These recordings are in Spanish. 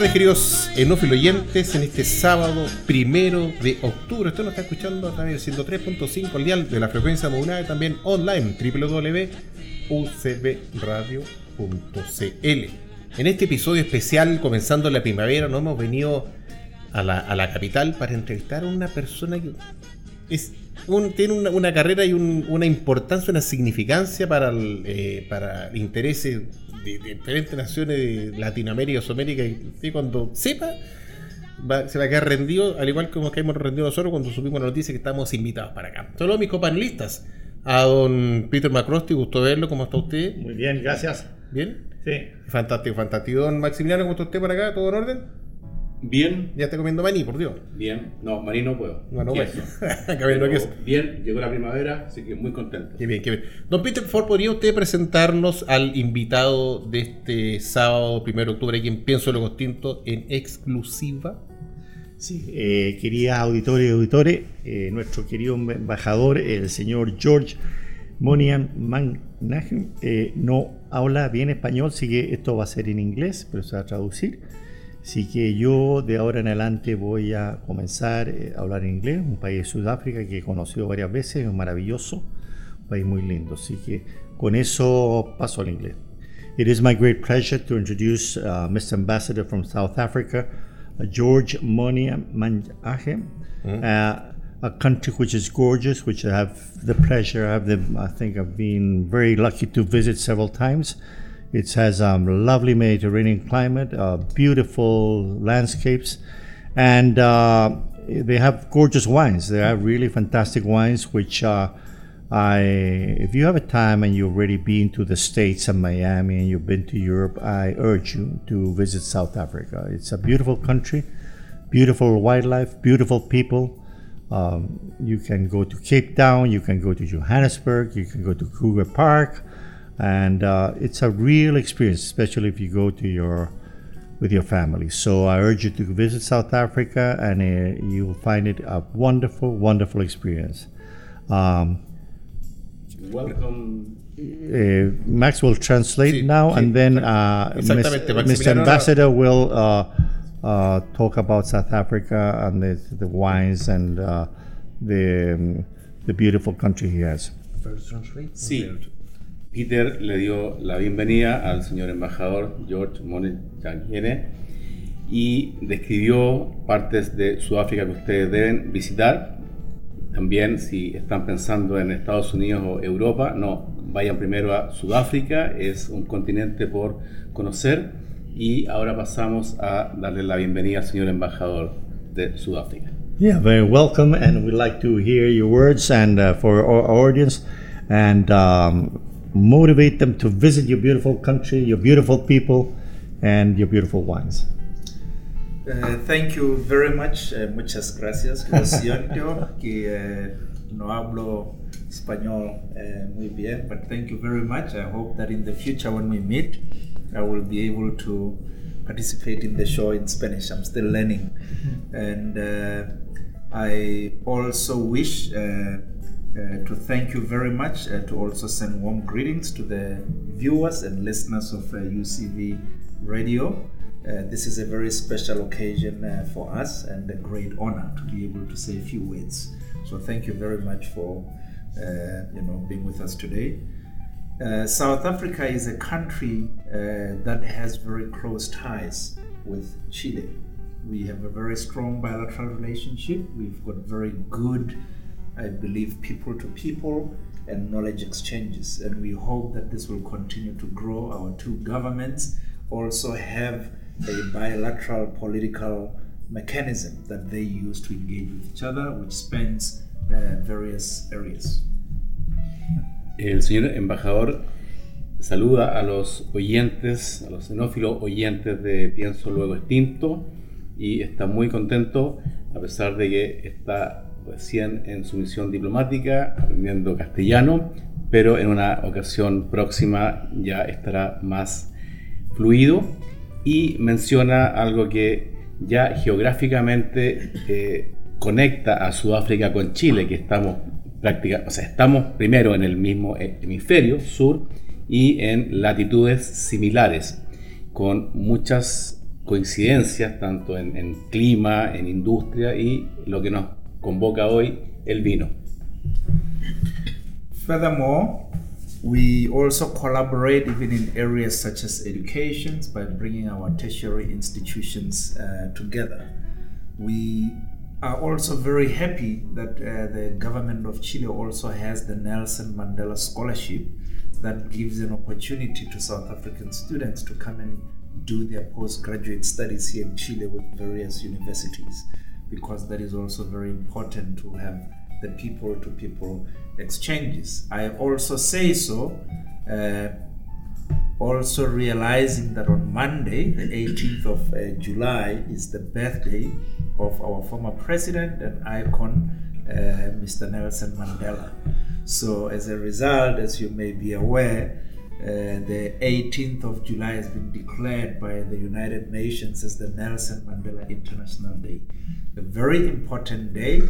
Tardes, queridos enófilo oyentes, en este sábado primero de octubre. Usted nos está escuchando a través del 103.5 al dial de la frecuencia modulada y también online www.ucbradio.cl. En este episodio especial, comenzando la primavera, nos hemos venido a la, capital para entrevistar a una persona que es tiene una, carrera y una importancia, una significancia para el, eh, para intereses de, diferentes naciones de Latinoamérica, Sudamérica, y, cuando sepa, se va a quedar rendido, al igual como que hemos rendido nosotros cuando supimos la noticia que estamos invitados para acá. Solo mis copanelistas, a don Peter Macrosti, gusto verlo, ¿cómo está usted? Muy bien, gracias. ¿Bien? Sí. Fantástico, fantástico. Don Maximiliano, ¿cómo está usted por acá? ¿Todo en orden? Bien. Ya está comiendo maní, por Dios. Bien. No, maní no puedo. No, no queso. Bien, llegó la primavera, así que muy contento. Qué bien, qué bien. Don Peter, favor, ¿podría usted presentarnos al invitado de este sábado, 1 de octubre, quien pienso lo distinto en exclusiva? Sí, eh, queridas auditores y auditores, eh, nuestro querido embajador, el señor George Monian Mannahem, eh, no habla bien español, así que esto va a ser en inglés, pero se va a traducir. Así que yo de ahora en adelante voy a comenzar eh, a hablar inglés, un país de Sudáfrica que he conocido varias veces, es maravilloso, un país muy lindo. Así que con eso paso al inglés. It is my great pleasure to introduce uh, Mr. Ambassador from South Africa, uh, George Monia Manjahe, mm. uh, a country which is gorgeous, which I have the pleasure, I have the, I think I've been very lucky to visit several times. It has um, lovely Mediterranean climate, uh, beautiful landscapes, and uh, they have gorgeous wines. They have really fantastic wines, which uh, I, if you have a time and you've already been to the States and Miami and you've been to Europe, I urge you to visit South Africa. It's a beautiful country, beautiful wildlife, beautiful people. Um, you can go to Cape Town, you can go to Johannesburg, you can go to Kruger Park and uh, it's a real experience, especially if you go to your with your family. So I urge you to visit South Africa, and uh, you will find it a wonderful, wonderful experience. Um, Welcome. Uh, Max will translate sí, now, sí. and then uh, Mr. Ambassador will uh, uh, talk about South Africa and the, the wines and uh, the um, the beautiful country he has. First translate. Sí. Peter le dio la bienvenida al señor embajador George Monet y describió partes de Sudáfrica que ustedes deben visitar. También si están pensando en Estados Unidos o Europa, no, vayan primero a Sudáfrica, es un continente por conocer y ahora pasamos a darle la bienvenida al señor embajador de Sudáfrica. Yeah, very welcome and we'd like to hear your words and uh, for our audience and um, motivate them to visit your beautiful country, your beautiful people, and your beautiful wines. Uh, thank you very much. Uh, muchas gracias. Lo siento que uh, no hablo español uh, muy bien, but thank you very much. I hope that in the future when we meet, I will be able to participate in the show in Spanish. I'm still learning. Mm-hmm. And uh, I also wish uh, to thank you very much, uh, to also send warm greetings to the viewers and listeners of uh, UCV Radio. Uh, this is a very special occasion uh, for us and a great honor to be able to say a few words. So thank you very much for you know being with us today. South Africa is a country that has very close ties with Chile. We have a very strong bilateral relationship. We've got very good, I believe, people to people and knowledge exchanges. And we hope that this will continue to grow. Our two governments also have a bilateral political mechanism that they use to engage with each other, which spans uh, various areas. El señor embajador saluda a los oyentes, a los xenófilos oyentes de Pienso Luego Extinto y está muy contento a pesar de que está recién en su misión diplomática aprendiendo castellano, pero en una ocasión próxima ya estará más fluido. Y menciona algo que ya geográficamente eh, conecta a Sudáfrica con Chile, que estamos prácticamente, o sea, estamos primero en el mismo hemisferio sur y en latitudes similares, con muchas coincidencias tanto en, en clima, en industria y lo que nos convoca hoy, el vino. Furthermore, we also collaborate even in areas such as education by bringing our tertiary institutions uh, together. We are also very happy that uh, the government of Chile also has the Nelson Mandela Scholarship that gives an opportunity to South African students to come and do their postgraduate studies here in Chile with various universities because that is also very important to have the people to people exchanges. I also say so, uh, also realizing that on Monday, the 18th of uh, July, is the birthday of our former president and icon, uh, Mr. Nelson Mandela. So, as a result, as you may be aware, uh, the 18th of July has been declared by the United Nations as the Nelson Mandela International Day. A very important day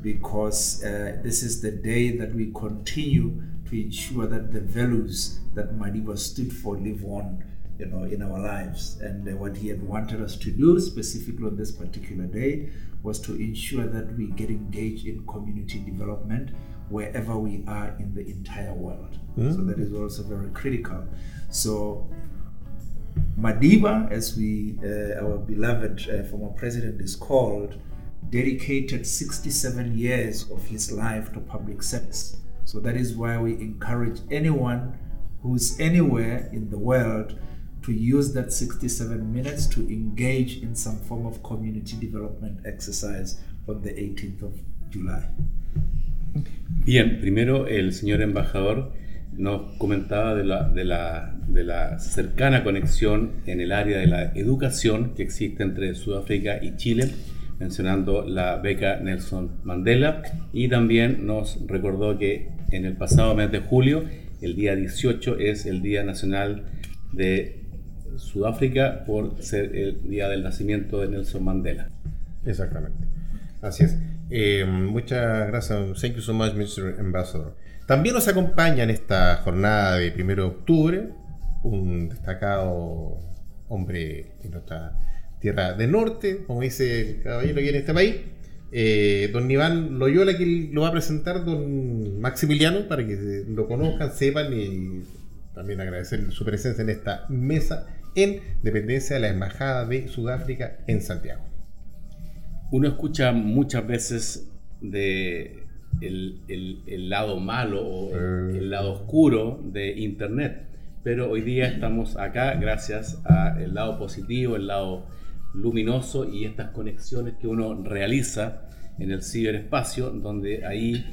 because uh, this is the day that we continue to ensure that the values that Madiba stood for live on you know, in our lives. And uh, what he had wanted us to do, specifically on this particular day, was to ensure that we get engaged in community development wherever we are in the entire world. Mm. So that is also very critical. So Madiba, as we uh, our beloved uh, former president is called, dedicated 67 years of his life to public service. So that is why we encourage anyone who's anywhere in the world to use that 67 minutes to engage in some form of community development exercise on the 18th of July. Bien, primero el señor embajador nos comentaba de la, de, la, de la, cercana conexión en el área de la educación que existe entre Sudáfrica y Chile, mencionando la beca Nelson Mandela, y también nos recordó que en el pasado mes de julio, el día 18, es el Día Nacional de Sudáfrica por ser el día del nacimiento de Nelson Mandela. Exactamente. Así es. Eh, muchas gracias. Thank you so much, Mr. Ambassador. También nos acompaña en esta jornada de 1 de octubre un destacado hombre de nuestra tierra del norte, como dice el caballero aquí en este país, eh, don Iván Loyola, que lo va a presentar don Maximiliano para que lo conozcan, sepan y también agradecer su presencia en esta mesa en dependencia de la Embajada de Sudáfrica en Santiago. Uno escucha muchas veces de el, lado malo o el, el, lado oscuro de Internet, pero hoy día estamos acá gracias al lado positivo, el lado luminoso y estas conexiones que uno realiza en el ciberespacio, donde ahí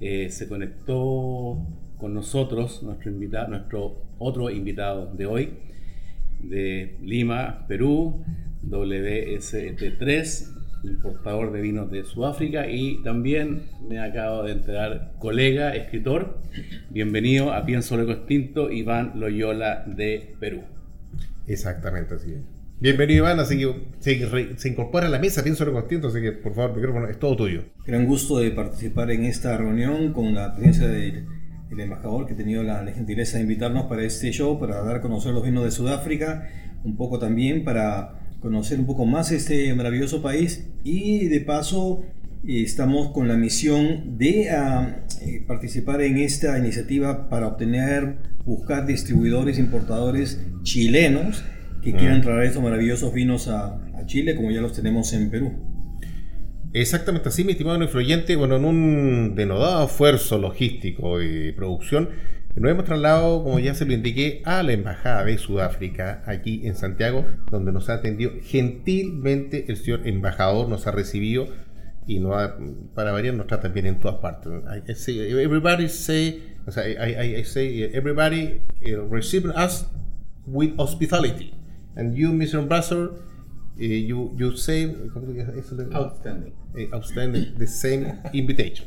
eh, se conectó con nosotros nuestro invitado, nuestro otro invitado de hoy, de Lima, Perú, WST3, importador de vinos de Sudáfrica y también me acabo de enterar, colega, escritor. Bienvenido a Pienso Luego Extinto, Iván Loyola de Perú. Exactamente así Bienvenido Iván, así que se, incorpora a la mesa, pienso lo extinto, así que por favor, el micrófono es todo tuyo. Gran gusto de participar en esta reunión con la presencia del, embajador que ha tenido la, la, gentileza de invitarnos para este show, para dar a conocer los vinos de Sudáfrica, un poco también para conocer un poco más este maravilloso país y de paso estamos con la misión de ah, eh, participar en esta iniciativa para obtener, buscar distribuidores, importadores chilenos que quieran traer estos maravillosos vinos a, a Chile, como ya los tenemos en Perú. Exactamente así, mi estimado influyente. Bueno, en un denodado esfuerzo logístico y producción, nos hemos trasladado, como ya se lo indiqué, a la Embajada de Sudáfrica, aquí en Santiago, donde nos ha atendido gentilmente el señor embajador, nos ha recibido y para variar nos tratan bien en todas partes. I, say, everybody say, o sea, I say, everybody uh, receive us with hospitality. And you, Mr. Ambassador, uh, you, you say, ¿cómo se llama eso? Outstanding. Eh, outstanding, the same invitation.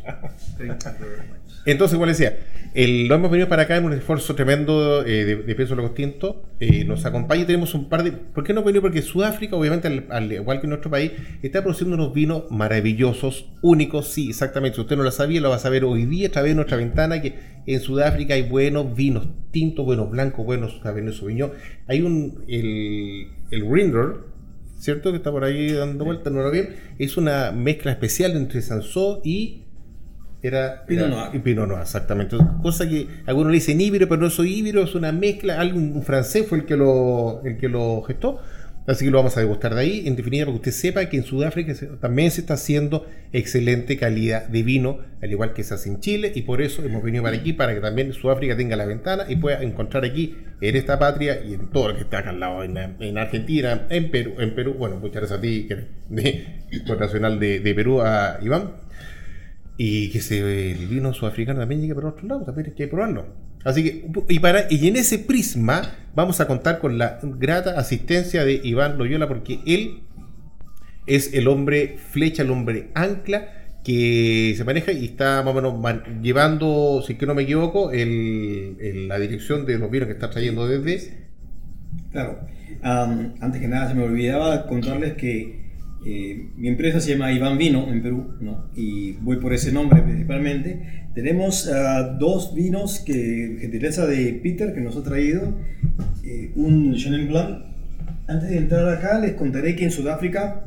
Thank you very much. Entonces, igual decía, el, lo hemos venido para acá en un esfuerzo tremendo eh, de, de peso locos tinto. Eh, nos acompaña y tenemos un par de. ¿Por qué no venido? Porque Sudáfrica, obviamente, al, al igual que nuestro país, está produciendo unos vinos maravillosos, únicos. Sí, exactamente. Si usted no lo sabía, lo va a saber hoy día a través de nuestra ventana. Que en Sudáfrica hay buenos vinos tintos, buenos blancos, buenos Cabernet Sauvignon. Hay un. El, el Rinder, ¿cierto? Que está por ahí dando vueltas, no lo bien. Es una mezcla especial entre Sansó y era Pinot Noir. y Pinot Noir, exactamente. Cosa que algunos le dicen híbrido, pero no es híbrido, es una mezcla. Algún un francés fue el que lo, el que lo gestó. Así que lo vamos a degustar de ahí. En definitiva, para que usted sepa que en Sudáfrica también se está haciendo excelente calidad de vino, al igual que se hace en Chile. Y por eso hemos venido para aquí, para que también Sudáfrica tenga la ventana y pueda encontrar aquí, en esta patria y en todo lo que está acá al lado, en, en Argentina, en Perú. En Perú, bueno, muchas gracias a ti, que de, nacional de, Perú, a Iván y que se, el vino sudafricano también llegue por otro lado, también hay que probarlo. Así que, y, para, y en ese prisma vamos a contar con la grata asistencia de Iván Loyola, porque él es el hombre flecha, el hombre ancla que se maneja y está más o menos llevando, si que no me equivoco, el, la dirección de los vinos que está trayendo desde... Claro. Antes que nada, se me olvidaba contarles que eh, mi empresa se llama Iván Vino en Perú, ¿no? y voy por ese nombre principalmente. Tenemos ah, dos vinos que, gentileza de Peter, que nos ha traído, eh, un Chenin Blanc. Antes de entrar acá, les contaré que en Sudáfrica,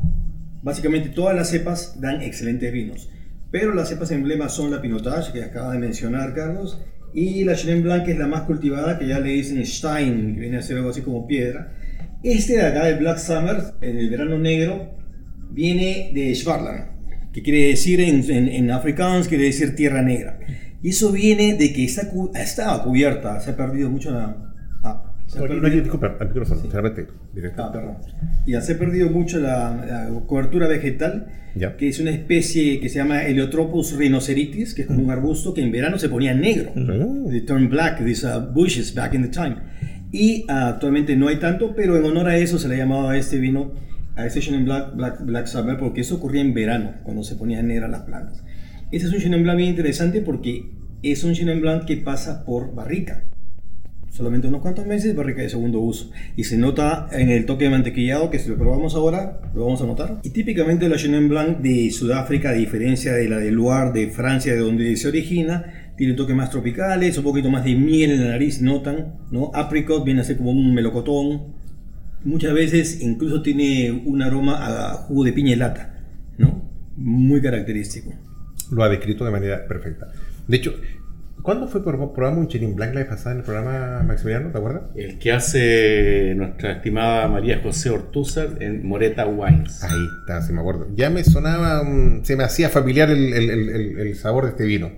básicamente todas las cepas dan excelentes vinos, pero las cepas emblemas son la Pinotage, que acaba de mencionar Carlos, y la Chenin Blanc, que es la más cultivada, que ya le dicen Stein, que viene a ser algo así como piedra. Este de acá, el Black Summer, en el verano negro, viene de Schwarland, que quiere decir en, en, en afrikaans, quiere decir tierra negra. Y eso viene de que está, estaba cubierta, se ha perdido mucho la... ah, se ha No, no, disculpa, al micrófono. Ah, perdón. Ya se ha perdido mucho la, la cobertura vegetal, Ya. que es una especie que se llama Heliotropus rhinoceritis, que es como un arbusto que en verano se ponía negro. Mm. They turn black, these uh, bushes back in the time. Y ah, actualmente no hay tanto, pero en honor a eso se le llamaba a este vino, a este Chenin Black, Black, Black Summer, porque eso ocurría en verano, cuando se ponían negras las plantas. Este es un Chenin Blanc bien interesante porque es un Chenin Blanc que pasa por barrica solamente unos cuantos meses, barrica de segundo uso. Y se nota en el toque de mantequillado, que si lo probamos ahora, lo vamos a notar. Y típicamente la Chenin Blanc de Sudáfrica, a diferencia de la de Loire de Francia, de donde se origina, tiene toques más tropicales, un poquito más de miel en la nariz, notan, ¿no? Apricot viene a ser como un melocotón. Muchas veces incluso tiene un aroma a jugo de piña y lata, ¿no? Muy característico. Lo ha descrito de manera perfecta. De hecho, ¿cuándo fue por probamos un Chenin Blanc la vez pasada en el programa Maximiliano? ¿Te acuerdas? El que hace nuestra estimada María José Ortúzar en Moreta Wines. Ahí está, sí me acuerdo. Ya me sonaba, mm, se me hacía familiar el, el- el- el- el sabor de este vino.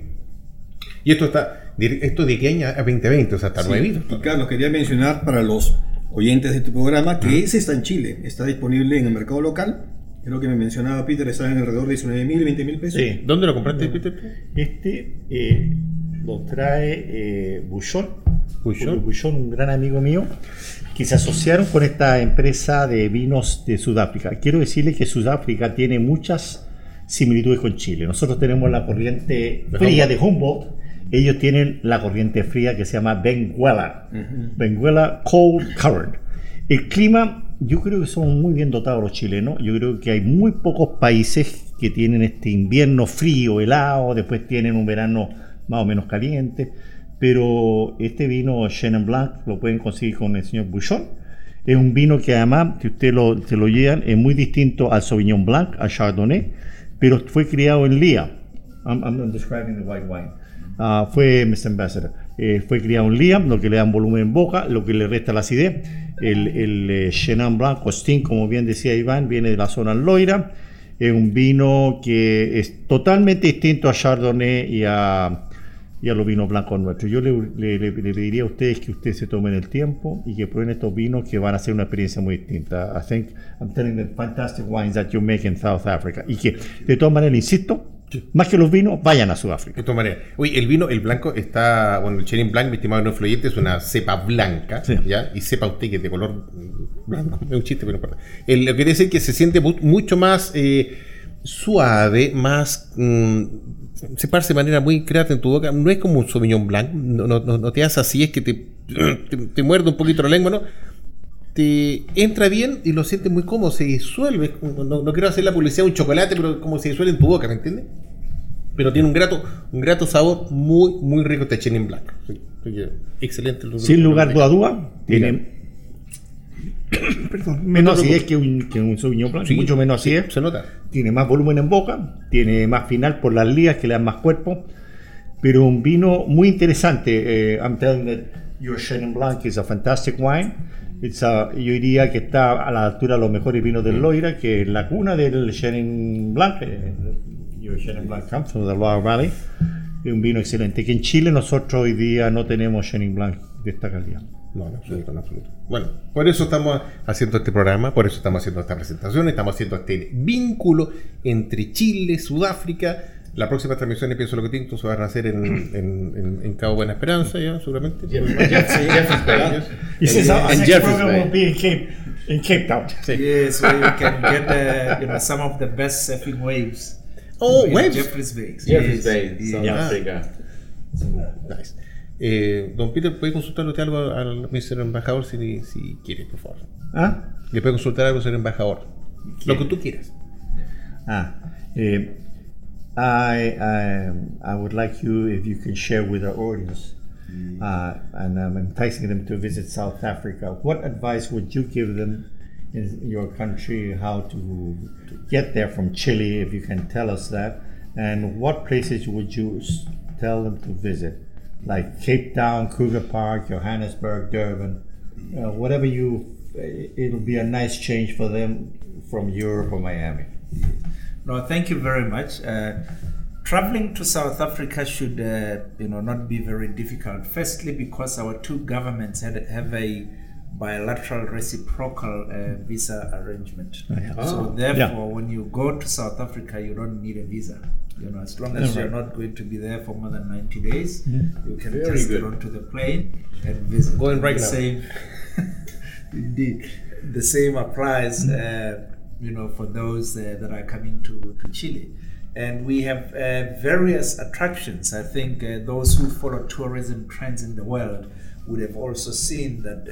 Y esto está, esto de qué año? A 2020, o sea, está Sí, nuevito. Y Carlos, quería mencionar para los oyentes de este programa que ese está en Chile, está disponible en el mercado local. Creo que me mencionaba Peter, está en alrededor de 19 mil, 20 mil pesos. Sí. ¿Dónde lo compraste, Peter? Este eh, lo trae eh, Bouchon. Bouchon. Bouchon, un gran amigo mío, que se asociaron con esta empresa de vinos de Sudáfrica. Quiero decirle que Sudáfrica tiene muchas similitudes con Chile. Nosotros tenemos la corriente De fría Humboldt. de Humboldt. Ellos tienen la corriente fría que se llama Benguela. Benguela Cold Current. El clima, yo creo que son muy bien dotados los chilenos. Yo creo que hay muy pocos países que tienen este invierno frío, helado, después tienen un verano más o menos caliente. Pero este vino Chenin Blanc lo pueden conseguir con el señor Bouchon. Es un vino que además, si usted lo, se lo llevan, es muy distinto al Sauvignon Blanc, al Chardonnay. pero fue criado en Lía. I'm, I'm describing the white wine. Ah, fue Mr. Ambassador. Eh, fue criado en Liam, lo que le da un volumen en boca, lo que le resta la acidez. El, el eh, Chenin Blanc Costin, como bien decía Iván, viene de la zona Loira. Es un vino que es totalmente distinto a Chardonnay y a, y a los vinos blancos nuestros. Yo le, le- le- le pediría a ustedes que ustedes se tomen el tiempo y que prueben estos vinos que van a ser una experiencia muy distinta. I think I'm telling them fantastic wines that you make in South Africa. Y que, de todas maneras, insisto, más que los vinos, vayan a Sudáfrica. De todas maneras. Oye, el vino, el blanco está, bueno, el Chenin Blanc, mi estimado no fluyente, es una cepa blanca, Sí. ¿ya? Y sepa usted que es de color blanco, es un chiste, pero no importa. El- lo que quiere decir que se siente mu- mucho más eh, suave, más... mm, se parse de manera muy creativa en tu boca. No es como un Sauvignon Blanc, no, no, no- no te hace así, es que te, te, te muerde un poquito la lengua, ¿no? Te entra bien y lo sientes muy cómodo, se disuelve. No, no- no quiero hacer la publicidad de un chocolate, pero como se disuelve en tu boca, ¿me entiendes? Pero tiene un grato, un grato sabor muy, muy rico este Chenin Blanc. Sí, Excelente. Sin lugar a duda, tiene Perdón, menos acidez que un, que un Sauvignon Blanc, Sí, mucho menos sí, acidez. se nota. Tiene más volumen en boca, tiene más final por las lías que le dan más cuerpo, pero un vino muy interesante. Eh, I'm telling that your Chenin Blanc is a fantastic wine. A- yo diría que está a la altura de los mejores vinos del Loira, que es la cuna del Chenin Blanc. eh, your Chenin Blanc from the Loire Valley. Es un vino excelente. Que en Chile nosotros hoy día no tenemos Chenin Blanc de esta calidad. No, en absoluto, en absoluto. Bueno, por eso estamos haciendo este programa, por eso estamos haciendo esta presentación, estamos haciendo este vínculo entre Chile, Sudáfrica. La próxima transmisión de Pienso lo que Tinto se va a hacer en, en, en- en Cabo Buena Esperanza, ya, seguramente. Jeffreys Bay. He says our In next Jeffreys program Bay. will be in Cape, in Cape Town. Yes, where you can get uh, you know some of the best surfing waves. Oh, in waves. Jeffreys Bay. Jeffreys Yes, Bay. South Africa. Nice. Eh, don Peter, ¿puede consultarle usted algo al Mr. Embajador si, si quiere, por favor? ¿Ah? Le puede consultar algo, señor embajador. Lo que tú quieras. Ah, eh, I, I, I would like you if you can share with our audience, uh, and I'm enticing them to visit South Africa. What advice would you give them in your country how to, to get there from Chile, if you can tell us that? And what places would you tell them to visit, like Cape Town, Kruger Park, Johannesburg, Durban, uh, whatever you? It'll be a nice change for them from Europe or Miami. No, thank you very much. Uh, traveling to South Africa should, uh, you know, not be very difficult. Firstly, because our two governments had, have a bilateral reciprocal uh, visa arrangement. yeah. So Oh. therefore, Yeah. when you go to South Africa, you don't need a visa. You know, as long as Yeah, you're right. not going to be there for more than 90 days, you can Very just good. get onto the plane and visit. Going right the now. Same, indeed, the same applies. Uh, you know, for those uh, that are coming to, to Chile. And we have uh, various attractions. I think uh, those who follow tourism trends in the world would have also seen that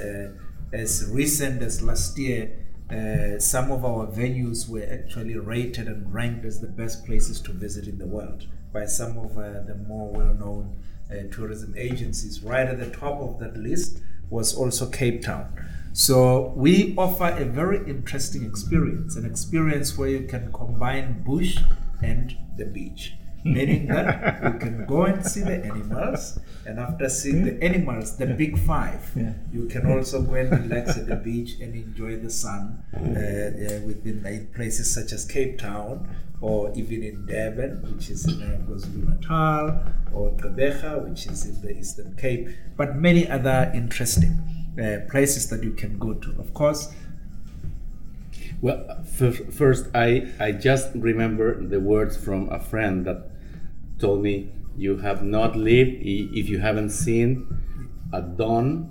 as recent as last year, uh, some of our venues were actually rated and ranked as the best places to visit in the world by some of uh, the more well known uh, tourism agencies. Right at the top of that list was also Cape Town. So we offer a very interesting experience, an experience where you can combine bush and the beach. Meaning that you can go and see the animals, and after seeing the animals, the big five, Yeah. you can also go and relax at the beach and enjoy the sun uh, uh, within like places such as Cape Town or even in Durban, which is in uh, KwaZulu Natal, or Gqeberha, which is in the Eastern Cape, but many other interesting uh, places that you can go to. Of course, Well, f- first, I, I just remember the words from a friend that told me, You have not lived if you haven't seen a dawn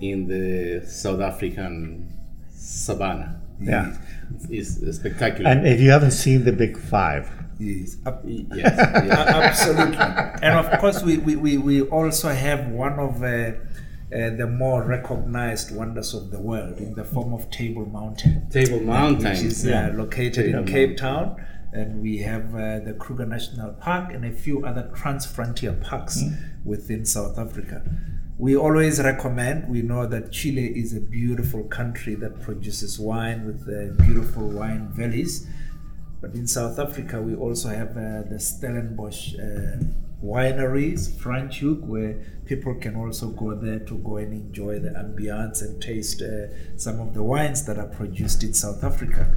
in the South African savannah. Yeah. It's, it's spectacular. And if you haven't seen the Big Five, yes, ab- yes, yes. absolutely. And of course, we, we, we, we also have one of uh, uh, the more recognized wonders of the world in the form of Table Mountain. Table Mountain. which is Yeah. uh, located in Cape Town. And we have uh, the Kruger National Park and a few other trans-frontier parks within South Africa. We always recommend, we know that Chile is a beautiful country that produces wine with uh, beautiful wine valleys. But in South Africa, we also have uh, the Stellenbosch uh, wineries, Franschhoek, where people can also go there to go and enjoy the ambience and taste uh, some of the wines that are produced in South Africa.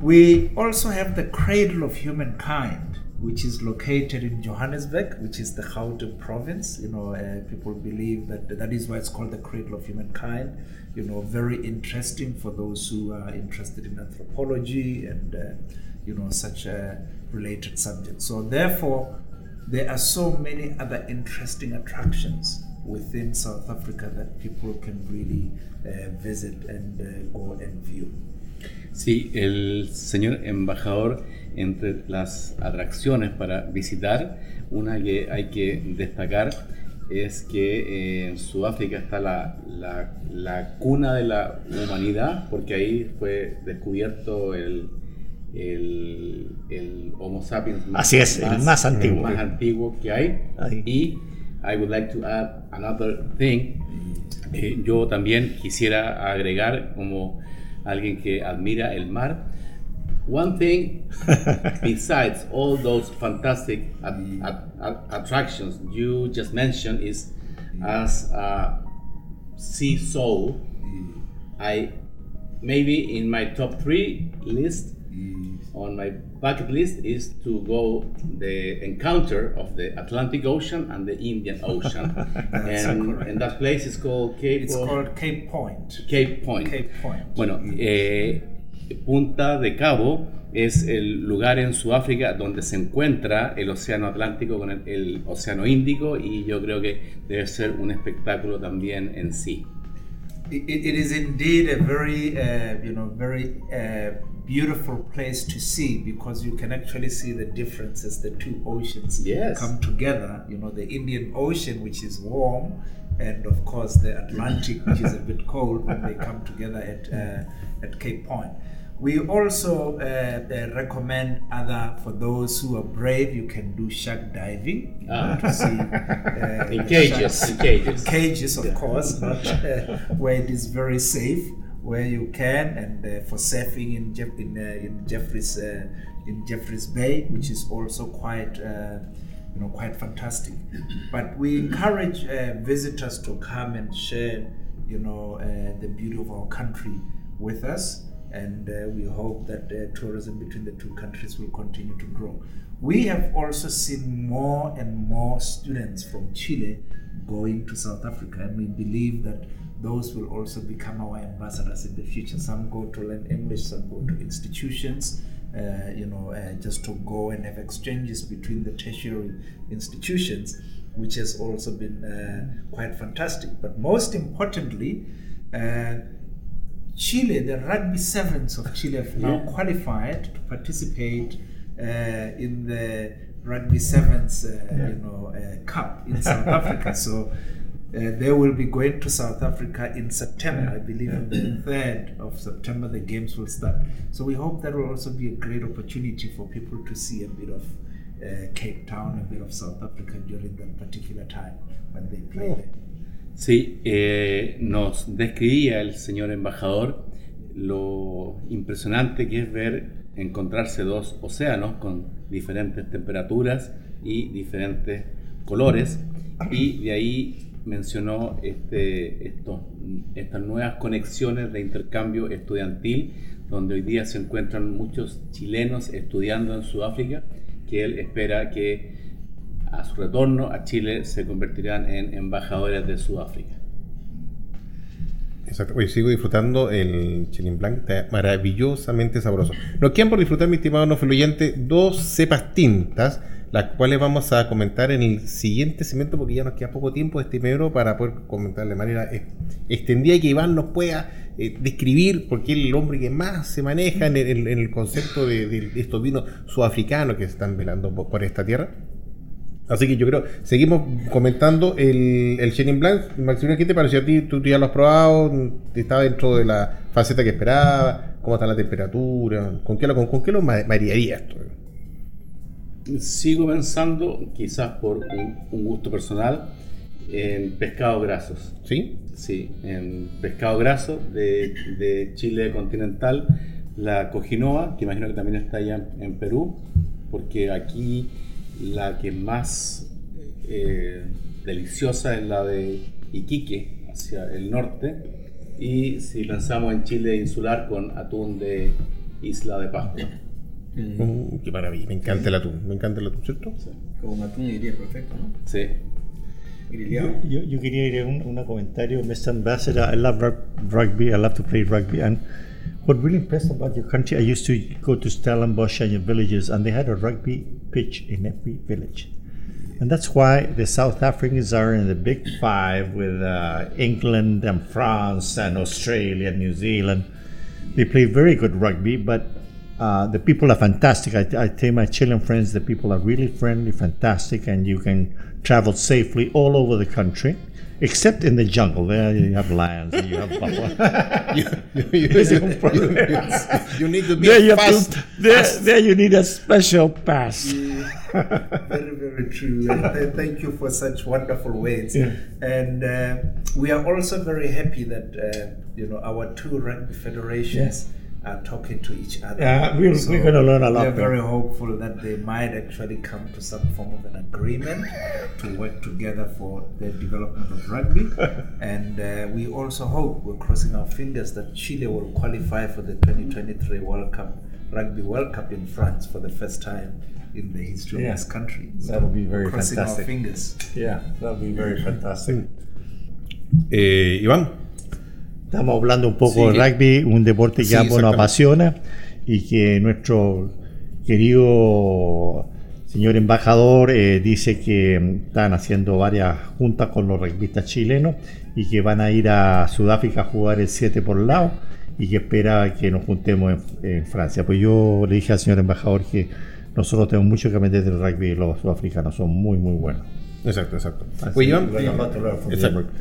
We also have the Cradle of Humankind, which is located in Johannesburg, which is the Gauteng province. You know, uh, people believe that that is why it's called the Cradle of Humankind. You know, very interesting for those who are interested in anthropology and uh, you know such a related subjects. So therefore, there are so many other interesting attractions within South Africa that people can really uh, visit and uh, go and view. Sí, el señor embajador, entre las atracciones para visitar, una que hay que destacar es que eh, en Sudáfrica está la, la, la, cuna de la humanidad, porque ahí fue descubierto el, el, el Homo sapiens más, Así es, más, el más antiguo. más antiguo que hay. Ahí. Y I would like to add another thing. Eh, yo también quisiera agregar como alguien que admira el mar. One thing, besides all those fantastic at, at, at attractions you just mentioned, is as a sea soul, I maybe in my top three list on my bucket list is to go the encounter of the Atlantic Ocean and the Indian Ocean, and, and, that place is called Cape. It's called Cape Point. Cape Point. Cape Point. Bueno, eh, Punta de Cabo es el lugar en Sudáfrica donde se encuentra el Océano Atlántico con el, el Océano Índico y yo creo que debe ser un espectáculo también en sí. It, it is indeed a very, uh, you know, very uh, beautiful place to see because you can actually see the differences the two oceans yes. come together you know the indian ocean which is warm and of course the atlantic which is a bit cold when they come together at uh, at cape point we also uh, uh, recommend other for those who are brave. You can do shark diving ah. to see uh, in cages, in cages, cages, of yeah. course, not uh, where it is very safe where you can, and uh, for surfing in Jeff, in, uh, in Jeffries uh, in Jeffries Bay, which is also quite uh, you know quite fantastic. But we encourage uh, visitors to come and share you know uh, the beauty of our country with us, and we hope that tourism between the two countries will continue to grow. We have also seen more and more students from Chile going to South Africa, and we believe that those will also become our ambassadors in the future. Some go to learn English, some go to institutions, uh, you know, uh, just to go and have exchanges between the tertiary institutions, which has also been uh, quite fantastic. But most importantly, uh, Chile, the rugby sevens of Chile have now yeah. qualified to participate uh, in the rugby sevens, uh, yeah. you know, cup in South Africa. So uh, they will be going to South Africa in September. I believe on the 3rd of September the games will start. So we hope that will also be a great opportunity for people to see a bit of uh, Cape Town, a bit of South Africa during that particular time when they play there. Sí, eh, nos describía el señor embajador lo impresionante que es ver encontrarse dos océanos con diferentes temperaturas y diferentes colores. Y de ahí mencionó este, estas nuevas conexiones de intercambio estudiantil, donde hoy día se encuentran muchos chilenos estudiando en Sudáfrica, que él espera que a su retorno a Chile se convertirán en embajadores de Sudáfrica. Exacto. Hoy sigo disfrutando el Chilin Blanc, está maravillosamente sabroso. Nos quedan por disfrutar, mi estimado no fluyente, dos cepas tintas las cuales vamos a comentar en el siguiente segmento porque ya nos queda poco tiempo de este primero para poder comentar de manera extendida y que Iván nos pueda eh, describir porque es el hombre que más se maneja en el, concepto de, estos vinos sudafricanos que se están velando por, esta tierra. Así que yo creo, seguimos comentando el, el Chenin Blanc. Maximiliano, ¿qué te pareció a ti? ¿Tú ya lo has probado? ¿Está dentro de la faceta que esperaba? ¿Cómo está la temperatura? ¿Con qué lo, con, qué lo marearía esto? sigo pensando, quizás por un, gusto personal, en pescados grasos. ¿Sí? Sí, en pescado graso de, Chile continental, la cojinoa, que imagino que también está allá en, Perú, porque aquí la que más eh, deliciosa es la de Iquique, hacia el norte, y si lanzamos en Chile insular con atún de Isla de Pascua. Mm, qué maravilla, me encanta el atún, me encanta el atún, ¿cierto? Con atún iría perfecto, ¿no? Sí. Yo, yo, yo, quería ir a un, un comentario, Mr. Ambassador. I love rugby. I love to play rugby. And what really impressed about your country, I used to go to Stellenbosch and your villages, and they had a rugby pitch in every village. And that's why the South Africans are in the Big Five with uh, England and France and Australia and New Zealand. They play very good rugby, but uh, the people are fantastic. I, I tell my Chilean friends the people are really friendly, fantastic, and you can travel safely all over the country, except in the jungle. There you have lions and you have buffalo. you, you, you, you, need to be there fast. To, there, there you need a special pass. Yeah, very, very true. And thank you for such wonderful words. Yeah. And uh, we are also very happy that uh, you know our two rugby federations. Yeah are talking to each other. Yeah, we're, so we're going to learn a lot. We're very hopeful that they might actually come to some form of an agreement to work together for the development of rugby. and uh, we also hope, we're crossing our fingers, that Chile will qualify for the 2023 World Cup, Rugby World Cup in France for the first time in the history yeah. of this country. So that would be very crossing fantastic. our fingers. Yeah, that would be very fantastic. Eh, Iván. Estamos hablando un poco de rugby, un deporte que ambos nos apasiona y que nuestro querido señor embajador eh, dice que están haciendo varias juntas con los rugbyistas chilenos y que van a ir a Sudáfrica a jugar el 7 por lado y que espera que nos juntemos en, Francia. Pues yo le dije al señor embajador que nosotros tenemos mucho que aprender del rugby y los sudafricanos son muy muy buenos. Exacto, exacto.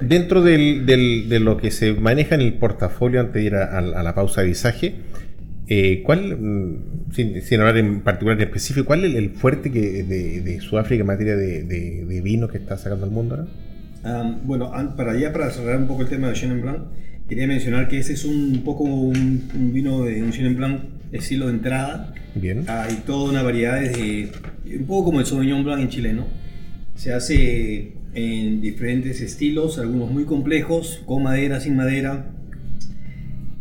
Dentro del, del, de lo que se maneja en el portafolio antes de ir a, la pausa de visaje, eh, ¿cuál, mm, sin, hablar en particular en específico, cuál es el, fuerte que de, Sudáfrica en materia de, vino que está sacando al mundo ahora? bueno, para allá, para cerrar un poco el tema de Chenin Blanc, quería mencionar que ese es un poco un, vino de un Chenin Blanc estilo de entrada. Bien. Hay toda una variedad de, un poco como el Sauvignon Blanc en Chile, ¿no? Se hace en diferentes estilos, algunos muy complejos, con madera, sin madera.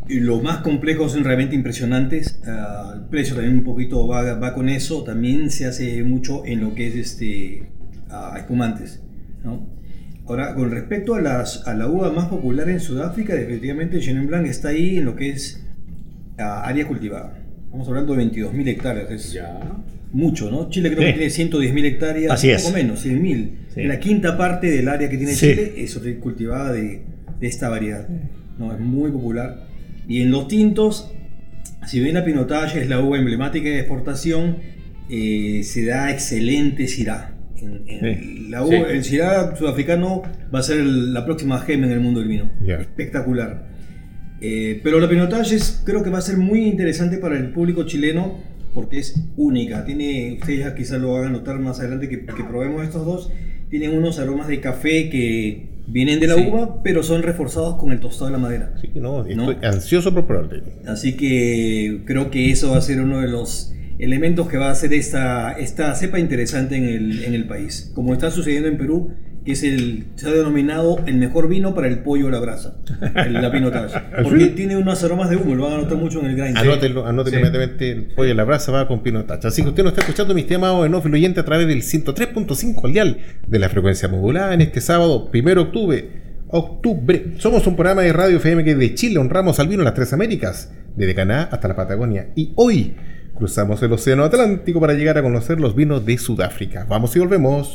Y los más complejos son realmente impresionantes. Ah, el precio también un poquito va, con eso. También se hace mucho en lo que es este, uh, espumantes. Ahora, con respecto a, las, a la uva más popular en Sudáfrica, definitivamente Chenin Blanc está ahí en lo que es ah, área cultivada. Estamos hablando de 22.000 hectáreas. ya mucho, ¿no? Chile creo que tiene 110.000 hectáreas, Así poco menos, 100.000. La quinta parte del área que tiene Chile es cultivada de, de, esta variedad. ¿no? Es muy popular. Y en los tintos, si bien la pinotage es la uva emblemática de exportación, eh, se da excelente Syrah. En, la uva, El Syrah sudafricano va a ser la próxima gema en el mundo del vino. Espectacular. Eh, pero la pinotage creo que va a ser muy interesante para el público chileno porque es única. Tiene, ustedes quizás lo van a notar más adelante que, que probemos estos dos. Tienen unos aromas de café que vienen de la uva, pero son reforzados con el tostado de la madera. Sí, no, estoy ansioso por probarte. Así que creo que eso va a ser uno de los elementos que va a hacer esta, esta cepa interesante en el, en el país. Como está sucediendo en Perú, que es el, se ha denominado el mejor vino para el pollo a la brasa, el, la pinotage. Porque tiene unos aromas de humo, lo van a notar mucho en el grind. Anótelo, anótelo inmediatamente, el pollo a la brasa va con pinotage. Así que usted nos está escuchando, mis estimados en off oyente, a través del 103.5 al dial de la frecuencia modulada en este sábado, 1 de octubre. Octubre. Somos un programa de radio FM que de Chile honramos al vino en las tres Américas, desde Canadá hasta la Patagonia. Y hoy cruzamos el Océano Atlántico para llegar a conocer los vinos de Sudáfrica. Vamos y volvemos.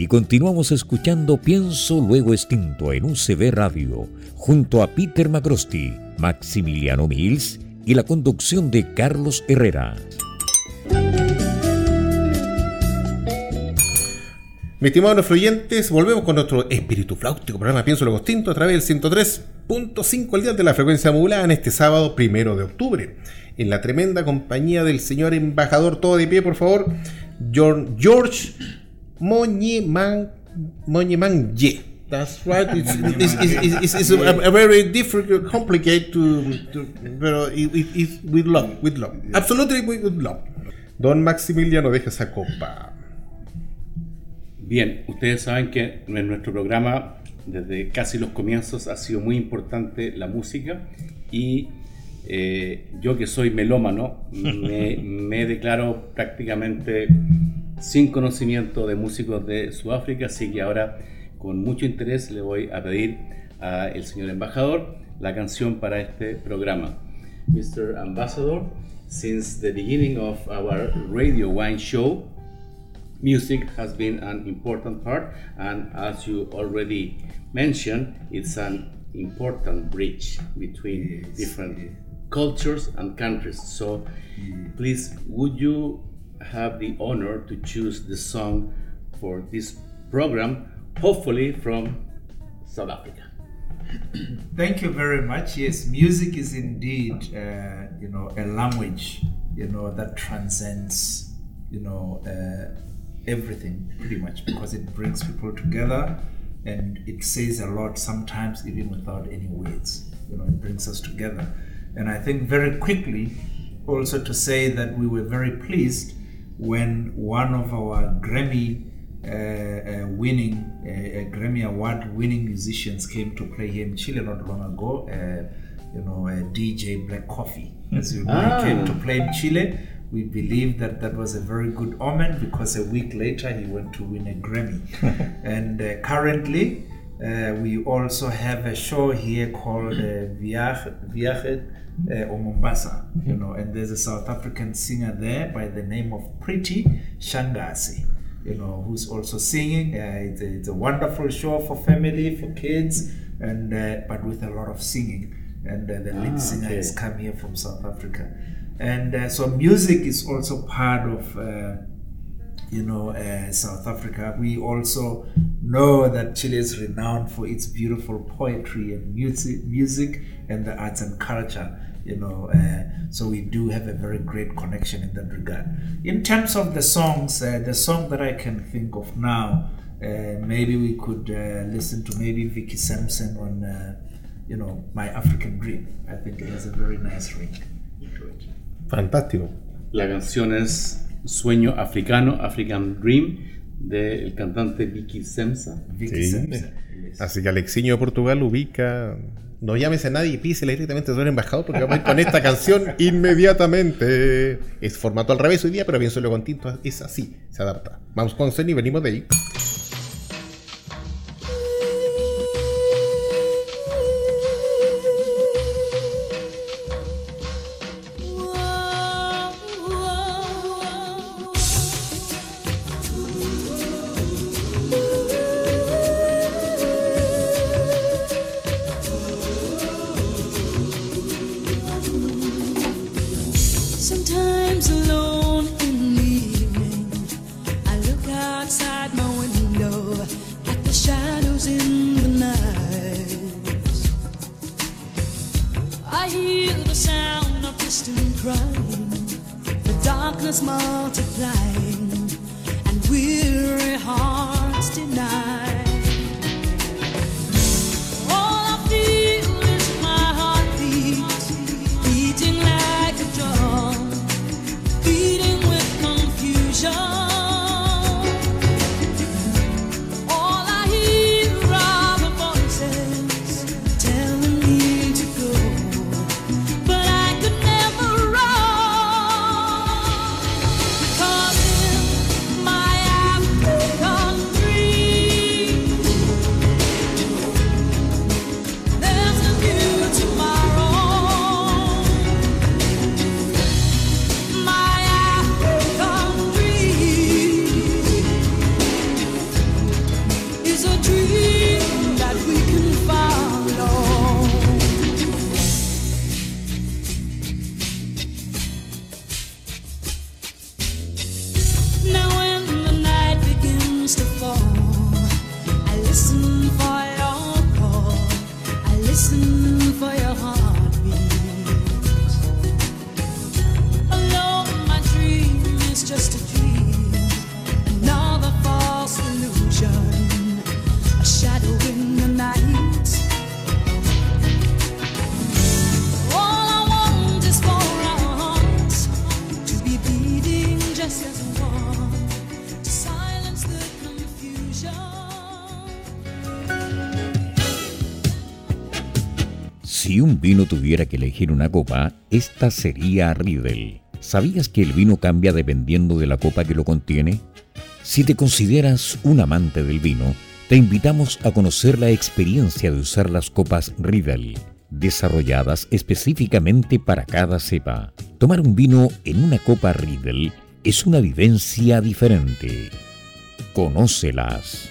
Y continuamos escuchando Pienso Luego Extinto en UCB Radio, junto a Peter Macrosti, Maximiliano Mills y la conducción de Carlos Herrera. Mis estimados oyentes, volvemos con nuestro espíritu flautico programa Pienso Luego Extinto a través del 103.5 al día de la frecuencia modulada en este sábado primero de octubre. En la tremenda compañía del señor embajador, todo de pie, por favor, George Moñeman, Ye. That's right. It's, it's, it's, it's a, a, very difficult, complicated to, to pero it, it, with love, with love. Absolutely with love. Don Maximiliano deja esa copa. Bien, ustedes saben que en nuestro programa, desde casi los comienzos, ha sido muy importante la música y eh, yo que soy melómano, me, me declaro prácticamente sin conocimiento de músicos de Sudáfrica, así que ahora con mucho interés le voy a pedir al señor embajador la canción para este programa. Mr. Ambassador, since the beginning of our radio wine show, music has been an important part, and as you already mentioned, it's an important bridge between yes, different yes. cultures and countries. So, please, would you have the honor to choose the song for this program, hopefully from South Africa. Thank you very much. Yes, music is indeed, uh, you know, a language, you know, that transcends, you know, uh, everything pretty much because it brings people together and it says a lot sometimes even without any words. You know, it brings us together. And I think very quickly also to say that we were very pleased when one of our Grammy uh, uh, winning, uh, Grammy Award winning musicians came to play here in Chile not long ago. Uh, you know, DJ Black Coffee, as you know, ah. came to play in Chile. We believe that that was a very good omen because a week later he went to win a Grammy. and uh, currently, uh, we also have a show here called uh, Viaje, uh, or Mombasa, you know, and there's a South African singer there by the name of Pretty Shangasi, you know, who's also singing. Uh, it's, a, it's, a, wonderful show for family, for kids, and uh, but with a lot of singing. And uh, the lead ah, singer okay. has come here from South Africa, and uh, so music is also part of uh, you know, uh, South Africa. We also know that Chile is renowned for its beautiful poetry and music, music and the arts and culture. You know, uh, so we do have a very great connection in that regard. In terms of the songs, uh, the song that I can think of now, uh, maybe we could uh, listen to maybe Vicky Sampson on, uh, you know, My African Dream. I think it has a very nice ring to it. Fantástico. La canción es Sueño Africano, African Dream, del cantante Vicky Semsa. Así que Alexiño de Portugal ubica. No llames a nadie y písele directamente a su embajador porque vamos a ir con esta canción inmediatamente. Es formato al revés hoy día, pero bien solo con tinto es así, se adapta. Vamos con Zen y venimos de ahí. Vino tuviera que elegir una copa, esta sería Riedel. ¿Sabías que el vino cambia dependiendo de la copa que lo contiene? Si te consideras un amante del vino, te invitamos a conocer la experiencia de usar las copas Riedel, desarrolladas específicamente para cada cepa. Tomar un vino en una copa Riedel es una vivencia diferente. Conócelas.